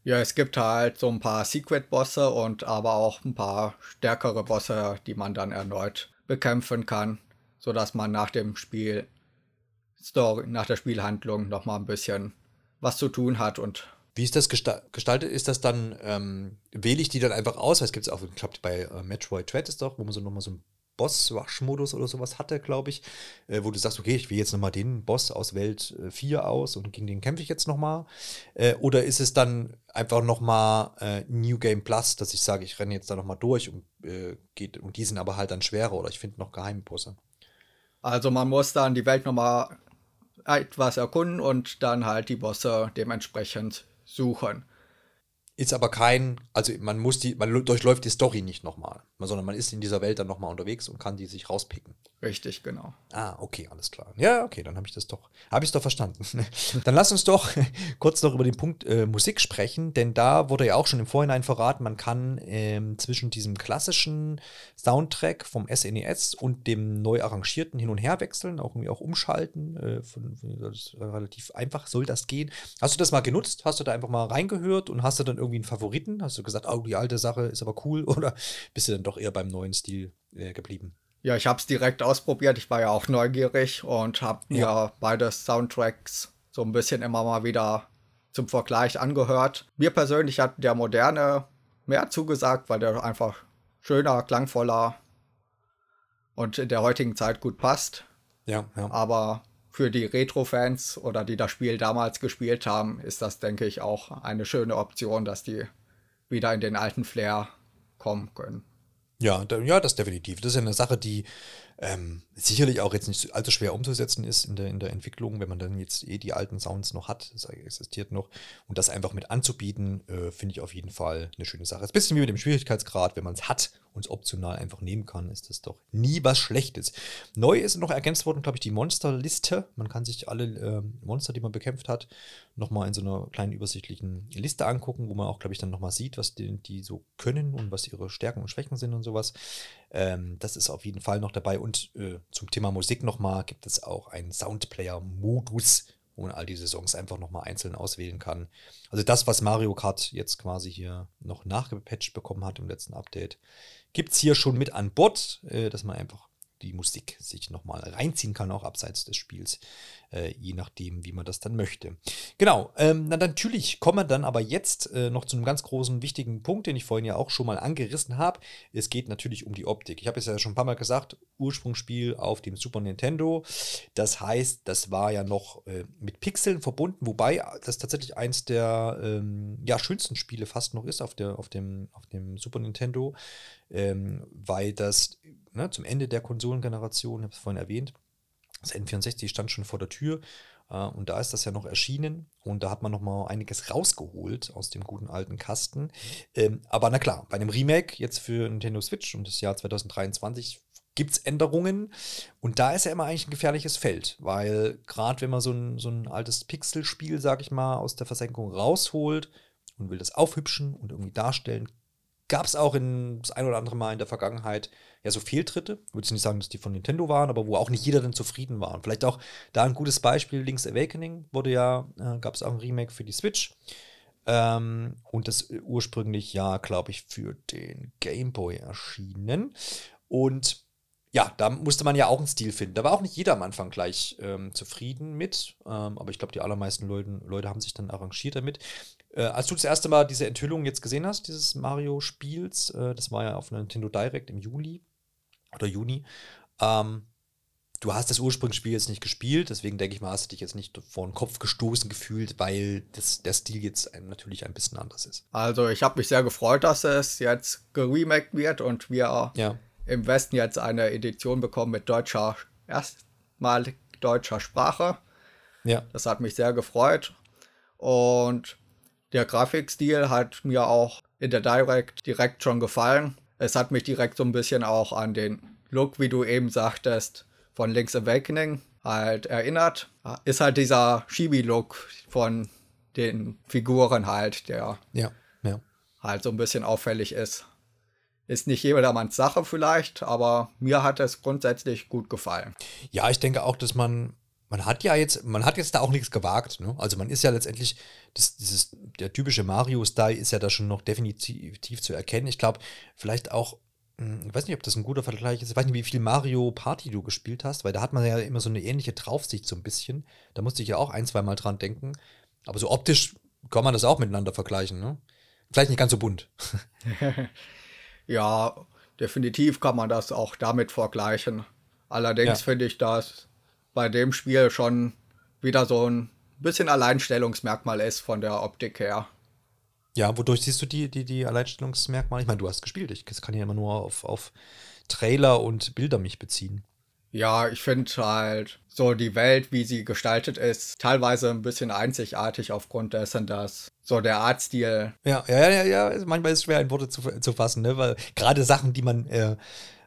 Ja, es gibt halt so ein paar Secret-Bosse und aber auch ein paar stärkere Bosse, die man dann erneut bekämpfen kann, sodass man nach dem Spiel Story, nach der Spielhandlung nochmal ein bisschen was zu tun hat und wie ist das gestaltet? Ist das dann, ähm, wähle ich die dann einfach aus? Es gibt es auch, ich glaube, bei äh, Metroid Dread ist doch, wo man so nochmal so einen Boss-Rush-Modus oder sowas hatte, glaube ich, äh, wo du sagst, okay, ich wähle jetzt nochmal den Boss aus Welt äh, 4 aus und gegen den kämpfe ich jetzt nochmal. Äh, oder ist es dann einfach nochmal äh, New Game Plus, dass ich sage, ich renne jetzt da nochmal durch und, äh, geht, und die sind aber halt dann schwerer oder ich finde noch geheime Bosse? Also man muss dann die Welt nochmal etwas erkunden und dann halt die Bosse dementsprechend suchen. Ist aber kein, also man muss die, man durchläuft die Story nicht nochmal, sondern man ist in dieser Welt dann nochmal unterwegs und kann die sich rauspicken. Richtig, genau. Ah, okay, alles klar. Ja, okay, dann habe ich das doch, habe ich es doch verstanden. dann lass uns doch kurz noch über den Punkt äh, Musik sprechen, denn da wurde ja auch schon im Vorhinein verraten, man kann ähm, zwischen diesem klassischen Soundtrack vom SNES e und dem neu arrangierten hin und her wechseln, auch irgendwie auch umschalten. Äh, von, relativ einfach soll das gehen. Hast du das mal genutzt? Hast du da einfach mal reingehört und hast du dann irgendwie einen Favoriten? Hast du gesagt, oh, die alte Sache ist aber cool oder bist du dann doch eher beim neuen Stil äh, geblieben? Ja, ich habe es direkt ausprobiert. Ich war ja auch neugierig und habe mir ja. beide Soundtracks so ein bisschen immer mal wieder zum Vergleich angehört. Mir persönlich hat der moderne mehr zugesagt, weil der einfach schöner, klangvoller und in der heutigen Zeit gut passt. Ja, ja. Aber für die Retro-Fans oder die das Spiel damals gespielt haben, ist das, denke ich, auch eine schöne Option, dass die wieder in den alten Flair kommen können. Ja, ja, das definitiv. Das ist ja eine Sache, die ähm, sicherlich auch jetzt nicht allzu schwer umzusetzen ist in der, in der Entwicklung, wenn man dann jetzt eh die alten Sounds noch hat, das existiert noch. Und das einfach mit anzubieten, äh, finde ich auf jeden Fall eine schöne Sache. Ist ein bisschen wie mit dem Schwierigkeitsgrad, wenn man es hat und es optional einfach nehmen kann, ist das doch nie was Schlechtes. Neu ist noch ergänzt worden, glaube ich, die Monsterliste. Man kann sich alle äh, Monster, die man bekämpft hat, nochmal in so einer kleinen übersichtlichen Liste angucken, wo man auch, glaube ich, dann nochmal sieht, was die, die so können und was ihre Stärken und Schwächen sind und sowas. Ähm, das ist auf jeden Fall noch dabei. Und äh, zum Thema Musik nochmal gibt es auch einen Soundplayer-Modus, wo man all diese Songs einfach nochmal einzeln auswählen kann. Also das, was Mario Kart jetzt quasi hier noch nachgepatcht bekommen hat im letzten Update, gibt es hier schon mit an Bord, äh, dass man einfach die Musik sich nochmal reinziehen kann, auch abseits des Spiels, äh, je nachdem, wie man das dann möchte. Genau, ähm, na, natürlich kommen wir dann aber jetzt äh, noch zu einem ganz großen, wichtigen Punkt, den ich vorhin ja auch schon mal angerissen habe. Es geht natürlich um die Optik. Ich habe es ja schon ein paar Mal gesagt, Ursprungsspiel auf dem Super Nintendo. Das heißt, das war ja noch äh, mit Pixeln verbunden, wobei das tatsächlich eins der ähm, ja, schönsten Spiele fast noch ist auf, der, auf, dem, auf dem Super Nintendo, ähm, weil das ne, zum Ende der Konsolengeneration, ich habe es vorhin erwähnt, das N64 stand schon vor der Tür äh, und da ist das ja noch erschienen und da hat man noch mal einiges rausgeholt aus dem guten alten Kasten. Ähm, aber na klar, bei einem Remake jetzt für Nintendo Switch und das Jahr 2023 gibt es Änderungen und da ist ja immer eigentlich ein gefährliches Feld, weil gerade wenn man so ein, so ein altes Pixelspiel, sag ich mal, aus der Versenkung rausholt und will das aufhübschen und irgendwie darstellen, gab es auch in das ein oder andere Mal in der Vergangenheit ja so Fehltritte. Ich würde nicht sagen, dass die von Nintendo waren, aber wo auch nicht jeder dann zufrieden war. Und vielleicht auch da ein gutes Beispiel: Link's Awakening wurde ja, äh, gab es auch ein Remake für die Switch. Ähm, und das ursprünglich ja, glaube ich, für den Game Boy erschienen. Und ja, da musste man ja auch einen Stil finden. Da war auch nicht jeder am Anfang gleich ähm, zufrieden mit, ähm, aber ich glaube, die allermeisten Leute, Leute haben sich dann arrangiert damit. Äh, als du das erste Mal diese Enthüllung jetzt gesehen hast, dieses Mario-Spiels, äh, das war ja auf Nintendo Direct im Juli oder Juni, ähm, du hast das Ursprungsspiel jetzt nicht gespielt, deswegen denke ich mal, hast du dich jetzt nicht vor den Kopf gestoßen gefühlt, weil das, der Stil jetzt natürlich ein bisschen anders ist. Also ich habe mich sehr gefreut, dass es jetzt geremaked wird und wir ja im Westen jetzt eine Edition bekommen mit deutscher, erstmal deutscher Sprache. Ja. Das hat mich sehr gefreut. Und der Grafikstil hat mir auch in der Direct direkt schon gefallen. Es hat mich direkt so ein bisschen auch an den Look, wie du eben sagtest, von Link's Awakening halt erinnert. Ist halt dieser Chibi-Look von den Figuren halt, der ja, ja. halt so ein bisschen auffällig ist. Ist nicht jedermanns Sache vielleicht, aber mir hat es grundsätzlich gut gefallen. Ja, ich denke auch, dass man, man hat ja jetzt, man hat jetzt da auch nichts gewagt. Ne? Also man ist ja letztendlich, das, dieses, der typische Mario-Style ist ja da schon noch definitiv zu erkennen. Ich glaube, vielleicht auch, hm, ich weiß nicht, ob das ein guter Vergleich ist. Ich weiß nicht, wie viel Mario Party du gespielt hast, weil da hat man ja immer so eine ähnliche Draufsicht so ein bisschen. Da musste ich ja auch ein, zwei Mal dran denken. Aber so optisch kann man das auch miteinander vergleichen. Ne? Vielleicht nicht ganz so bunt. Ja, definitiv kann man das auch damit vergleichen. Allerdings ja. finde ich das bei dem Spiel schon wieder so ein bisschen Alleinstellungsmerkmal ist von der Optik her. Ja, wodurch siehst du die, die, die Alleinstellungsmerkmale? Ich meine, du hast gespielt. Ich kann ja immer nur auf, auf Trailer und Bilder mich beziehen. Ja, ich finde halt so die Welt, wie sie gestaltet ist, teilweise ein bisschen einzigartig aufgrund dessen, dass so der Artstil. Ja, ja, ja, ja. Manchmal ist es schwer in Worte zu, zu fassen, ne? weil gerade Sachen, die man äh,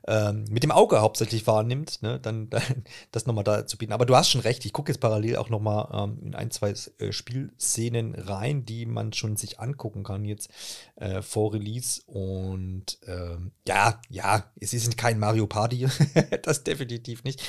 ähm, mit dem Auge hauptsächlich wahrnimmt, ne, dann, dann das nochmal da zu bieten. Aber du hast schon recht, ich gucke jetzt parallel auch nochmal ähm, in ein, zwei äh, Spielszenen rein, die man schon sich angucken kann jetzt äh, vor Release. Und ähm, ja, ja, es ist kein Mario Party, das definitiv nicht.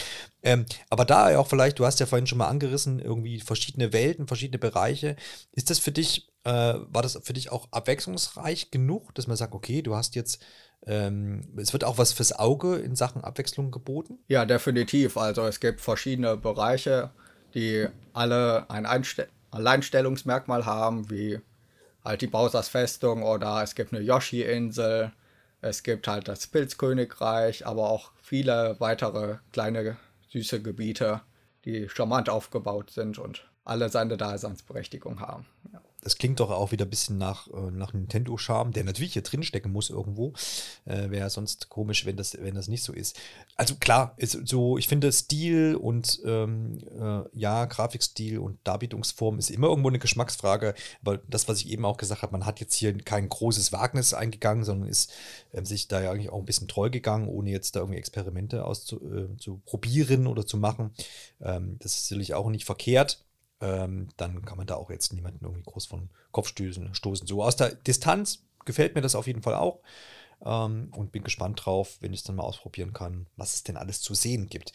Ähm, aber da auch vielleicht, du hast ja vorhin schon mal angerissen, irgendwie verschiedene Welten, verschiedene Bereiche. Ist das für dich, äh, war das für dich auch abwechslungsreich genug, dass man sagt, okay, du hast jetzt ähm, es wird auch was fürs Auge in Sachen Abwechslung geboten? Ja, definitiv. Also es gibt verschiedene Bereiche, die alle ein Alleinstellungsmerkmal haben, wie halt die Bowsers Festung oder es gibt eine Yoshi-Insel, es gibt halt das Pilzkönigreich, aber auch viele weitere kleine süße Gebiete, die charmant aufgebaut sind und alle seine Daseinsberechtigung haben. Ja das klingt doch auch wieder ein bisschen nach, äh, nach Nintendo-Charme, der natürlich hier drinstecken muss irgendwo. Äh, Wäre sonst komisch, wenn das, wenn das nicht so ist. Also klar, ist so, ich finde Stil und ähm, äh, ja, Grafikstil und Darbietungsform ist immer irgendwo eine Geschmacksfrage. Aber das, was ich eben auch gesagt habe, man hat jetzt hier kein großes Wagnis eingegangen, sondern ist äh, sich da ja eigentlich auch ein bisschen treu gegangen, ohne jetzt da irgendwie Experimente auszuprobieren äh, oder zu machen. Ähm, das ist sicherlich auch nicht verkehrt ähm, dann kann man da auch jetzt niemanden irgendwie groß von Kopf stoßen. So aus der Distanz gefällt mir das auf jeden Fall auch. Ähm, und bin gespannt drauf, wenn ich es dann mal ausprobieren kann, was es denn alles zu sehen gibt.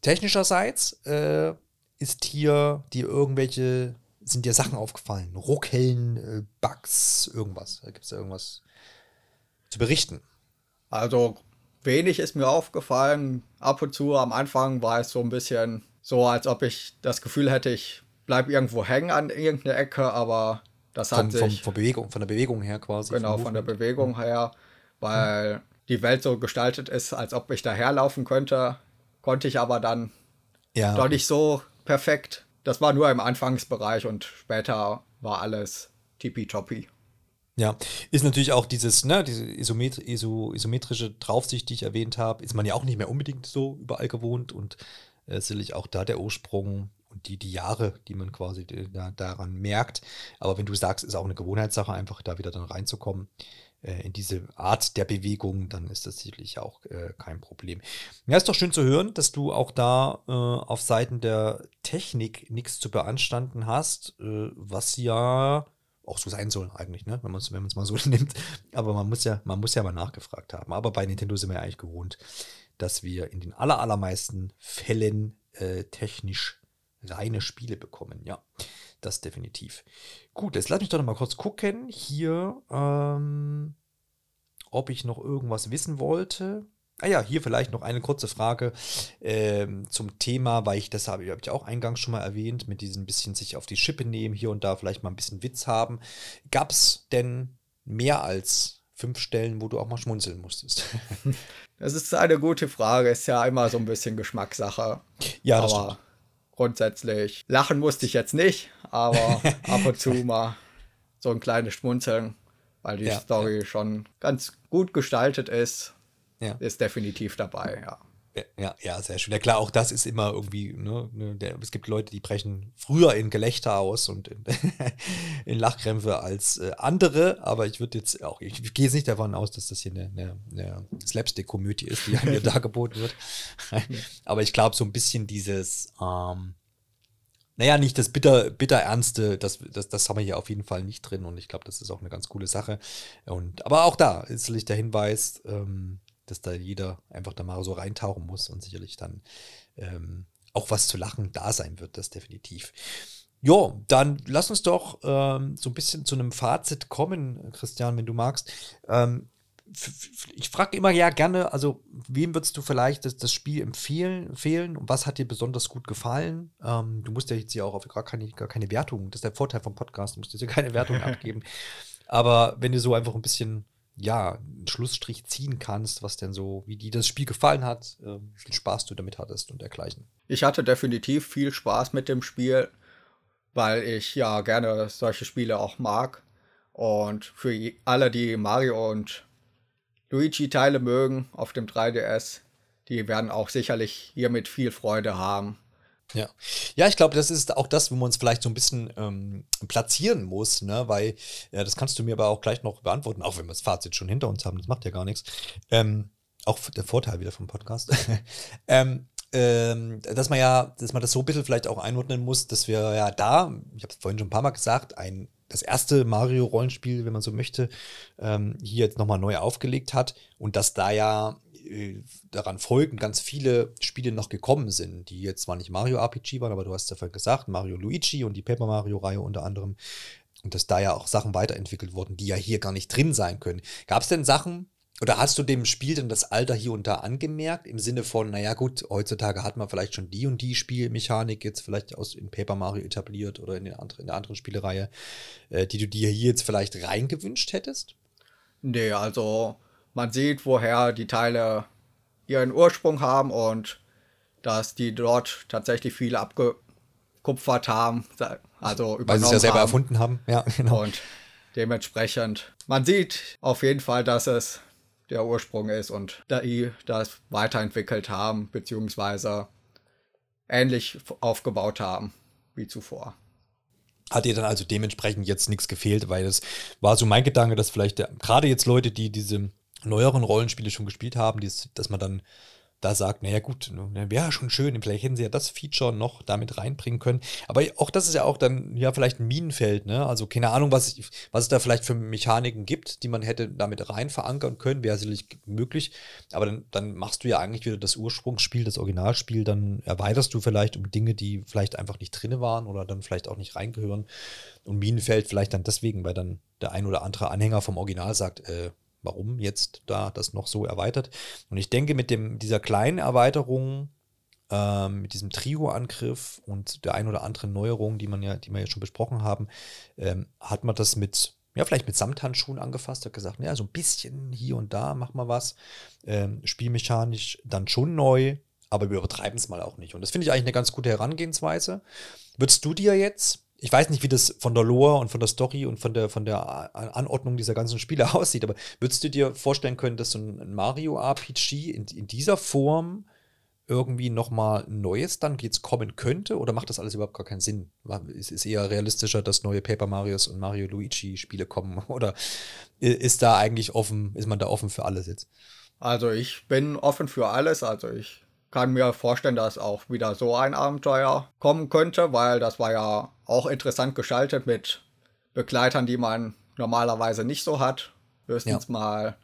Technischerseits äh, ist hier dir irgendwelche, sind dir Sachen aufgefallen? Ruckeln, äh, Bugs, irgendwas? Gibt es irgendwas zu berichten? Also wenig ist mir aufgefallen. Ab und zu am Anfang war es so ein bisschen so, als ob ich das Gefühl hätte, ich bleib irgendwo hängen an irgendeiner Ecke, aber das hat vom, sich... Vom, Bewegung, von der Bewegung her quasi. Genau, von der Bewegung her, weil hm. die Welt so gestaltet ist, als ob ich daherlaufen könnte, konnte ich aber dann ja. doch nicht so perfekt. Das war nur im Anfangsbereich und später war alles tippitoppi. Ja, ist natürlich auch dieses, ne, diese Isometri iso isometrische Draufsicht, die ich erwähnt habe, ist man ja auch nicht mehr unbedingt so überall gewohnt und äh, sicherlich auch da der Ursprung und die, die Jahre, die man quasi da, daran merkt. Aber wenn du sagst, ist auch eine Gewohnheitssache, einfach da wieder dann reinzukommen äh, in diese Art der Bewegung, dann ist das sicherlich auch äh, kein Problem. Ja, ist doch schön zu hören, dass du auch da äh, auf Seiten der Technik nichts zu beanstanden hast, äh, was ja auch so sein soll eigentlich, ne? wenn man es wenn mal so nimmt. Aber man muss ja, man muss ja mal nachgefragt haben. Aber bei Nintendo sind wir ja eigentlich gewohnt, dass wir in den allermeisten Fällen äh, technisch reine Spiele bekommen. Ja, das definitiv. Gut, jetzt lass mich doch noch mal kurz gucken hier, ähm, ob ich noch irgendwas wissen wollte. Ah ja, hier vielleicht noch eine kurze Frage ähm, zum Thema, weil ich das habe, habe ich auch eingangs schon mal erwähnt, mit diesem bisschen sich auf die Schippe nehmen, hier und da vielleicht mal ein bisschen Witz haben. Gab es denn mehr als fünf Stellen, wo du auch mal schmunzeln musstest? Das ist eine gute Frage, ist ja immer so ein bisschen Geschmackssache. Ja, das Aber stimmt grundsätzlich. Lachen musste ich jetzt nicht, aber ab und zu mal so ein kleines Schmunzeln, weil die ja, Story ja. schon ganz gut gestaltet ist, ja. ist definitiv dabei, ja. Ja, ja, sehr schön. Ja klar, auch das ist immer irgendwie, ne, ne der, es gibt Leute, die brechen früher in Gelächter aus und in, in Lachkrämpfe als äh, andere, aber ich würde jetzt auch, ich, ich gehe jetzt nicht davon aus, dass das hier eine, eine, eine Slapstick-Komödie ist, die mir dargeboten wird. aber ich glaube, so ein bisschen dieses, ähm, naja, nicht das bitter, bitter Ernste, das, das, das haben wir hier auf jeden Fall nicht drin und ich glaube, das ist auch eine ganz coole Sache. Und, aber auch da ist der Hinweis, ähm, dass da jeder einfach da mal so reintauchen muss und sicherlich dann ähm, auch was zu lachen da sein wird, das definitiv. Jo, dann lass uns doch ähm, so ein bisschen zu einem Fazit kommen, Christian, wenn du magst. Ähm, ich frage immer ja gerne, also wem würdest du vielleicht das, das Spiel empfehlen, empfehlen und was hat dir besonders gut gefallen? Ähm, du musst ja jetzt hier auch auf gar keine, gar keine Wertung, das ist der Vorteil vom Podcast, du musst jetzt hier keine Wertung abgeben. Aber wenn du so einfach ein bisschen ja, einen Schlussstrich ziehen kannst, was denn so, wie dir das Spiel gefallen hat, äh, wie viel Spaß du damit hattest und dergleichen. Ich hatte definitiv viel Spaß mit dem Spiel, weil ich ja gerne solche Spiele auch mag. Und für alle, die Mario und Luigi-Teile mögen auf dem 3DS, die werden auch sicherlich hiermit viel Freude haben. Ja. Ja, ich glaube, das ist auch das, wo man uns vielleicht so ein bisschen ähm, platzieren muss, ne? Weil, ja, das kannst du mir aber auch gleich noch beantworten, auch wenn wir das Fazit schon hinter uns haben, das macht ja gar nichts. Ähm, auch der Vorteil wieder vom Podcast. ähm, ähm, dass man ja, dass man das so ein bisschen vielleicht auch einordnen muss, dass wir ja da, ich habe es vorhin schon ein paar Mal gesagt, ein das erste Mario-Rollenspiel, wenn man so möchte, ähm, hier jetzt nochmal neu aufgelegt hat und dass da ja daran folgen ganz viele Spiele noch gekommen sind, die jetzt zwar nicht Mario RPG waren, aber du hast ja gesagt, Mario Luigi und die Paper Mario-Reihe unter anderem. Und dass da ja auch Sachen weiterentwickelt wurden, die ja hier gar nicht drin sein können. Gab es denn Sachen, oder hast du dem Spiel denn das Alter hier und da angemerkt? Im Sinne von, naja, gut, heutzutage hat man vielleicht schon die und die Spielmechanik jetzt vielleicht aus in Paper Mario etabliert oder in, den andre, in der anderen Spielereihe, äh, die du dir hier jetzt vielleicht reingewünscht hättest? Nee, also man sieht, woher die Teile ihren Ursprung haben und dass die dort tatsächlich viel abgekupfert haben, also Weil sie es ja selber haben. erfunden haben, ja, genau. Und dementsprechend, man sieht auf jeden Fall, dass es der Ursprung ist und die das weiterentwickelt haben, beziehungsweise ähnlich aufgebaut haben wie zuvor. Hat dir dann also dementsprechend jetzt nichts gefehlt, weil es war so mein Gedanke, dass vielleicht gerade jetzt Leute, die diese neueren Rollenspiele schon gespielt haben, dass man dann da sagt, naja gut, ne, wäre schon schön, vielleicht hätten sie ja das Feature noch damit reinbringen können. Aber auch das ist ja auch dann ja vielleicht ein Minenfeld, ne? Also keine Ahnung, was, was es da vielleicht für Mechaniken gibt, die man hätte damit rein verankern können, wäre sicherlich möglich. Aber dann, dann machst du ja eigentlich wieder das Ursprungsspiel, das Originalspiel, dann erweiterst du vielleicht um Dinge, die vielleicht einfach nicht drin waren oder dann vielleicht auch nicht reingehören. Und Minenfeld vielleicht dann deswegen, weil dann der ein oder andere Anhänger vom Original sagt, äh, warum jetzt da das noch so erweitert. Und ich denke, mit dem, dieser kleinen Erweiterung, ähm, mit diesem Trio-Angriff und der ein oder anderen Neuerung, die man ja, die wir ja schon besprochen haben, ähm, hat man das mit, ja, vielleicht mit Samthandschuhen angefasst, hat gesagt, ja, so ein bisschen hier und da, mach mal was. Ähm, spielmechanisch dann schon neu, aber wir übertreiben es mal auch nicht. Und das finde ich eigentlich eine ganz gute Herangehensweise. Würdest du dir jetzt ich weiß nicht, wie das von der Lore und von der Story und von der, von der Anordnung dieser ganzen Spiele aussieht, aber würdest du dir vorstellen können, dass so ein Mario-RPG in, in dieser Form irgendwie nochmal Neues dann jetzt kommen könnte? Oder macht das alles überhaupt gar keinen Sinn? Es ist eher realistischer, dass neue Paper Marios und Mario Luigi Spiele kommen? Oder ist da eigentlich offen, ist man da offen für alles jetzt? Also ich bin offen für alles. Also ich kann mir vorstellen, dass auch wieder so ein Abenteuer kommen könnte, weil das war ja auch interessant geschaltet mit Begleitern, die man normalerweise nicht so hat. Höchstens ja. mal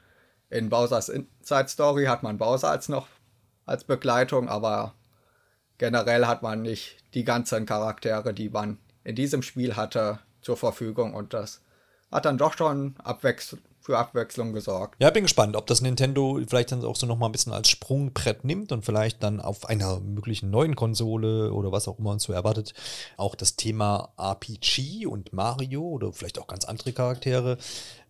in Bowser's Inside Story hat man Bowser als noch als Begleitung, aber generell hat man nicht die ganzen Charaktere, die man in diesem Spiel hatte, zur Verfügung und das hat dann doch schon abwechselnd für Abwechslung gesorgt. Ja, bin gespannt, ob das Nintendo vielleicht dann auch so noch mal ein bisschen als Sprungbrett nimmt und vielleicht dann auf einer möglichen neuen Konsole oder was auch immer uns so erwartet, auch das Thema RPG und Mario oder vielleicht auch ganz andere Charaktere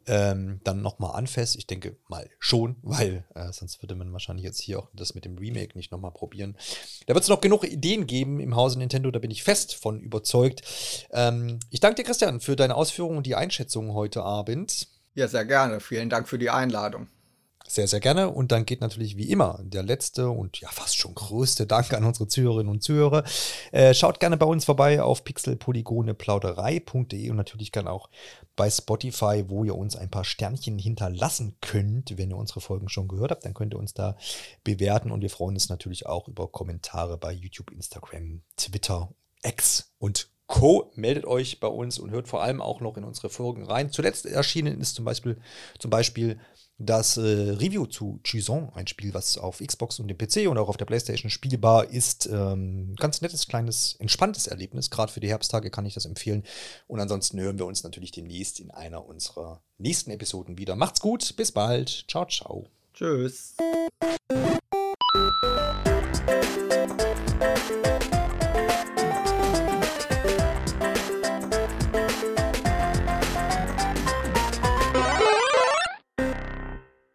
ähm, dann nochmal anfasst. Ich denke mal schon, weil äh, sonst würde man wahrscheinlich jetzt hier auch das mit dem Remake nicht nochmal probieren. Da wird es noch genug Ideen geben im Hause Nintendo, da bin ich fest von überzeugt. Ähm, ich danke dir, Christian, für deine Ausführungen und die Einschätzung heute Abend. Ja, sehr gerne. Vielen Dank für die Einladung. Sehr, sehr gerne. Und dann geht natürlich wie immer der letzte und ja fast schon größte Dank an unsere Zuhörerinnen und Zuhörer. Äh, schaut gerne bei uns vorbei auf pixelpolygoneplauderei.de und natürlich gerne auch bei Spotify, wo ihr uns ein paar Sternchen hinterlassen könnt. Wenn ihr unsere Folgen schon gehört habt, dann könnt ihr uns da bewerten und wir freuen uns natürlich auch über Kommentare bei YouTube, Instagram, Twitter, X und Co. Meldet euch bei uns und hört vor allem auch noch in unsere Folgen rein. Zuletzt erschienen ist zum Beispiel, zum Beispiel das äh, Review zu Chison, ein Spiel, was auf Xbox und dem PC und auch auf der Playstation spielbar ist. Ähm, ganz nettes, kleines, entspanntes Erlebnis. Gerade für die Herbsttage kann ich das empfehlen. Und ansonsten hören wir uns natürlich demnächst in einer unserer nächsten Episoden wieder. Macht's gut, bis bald. Ciao, ciao. Tschüss.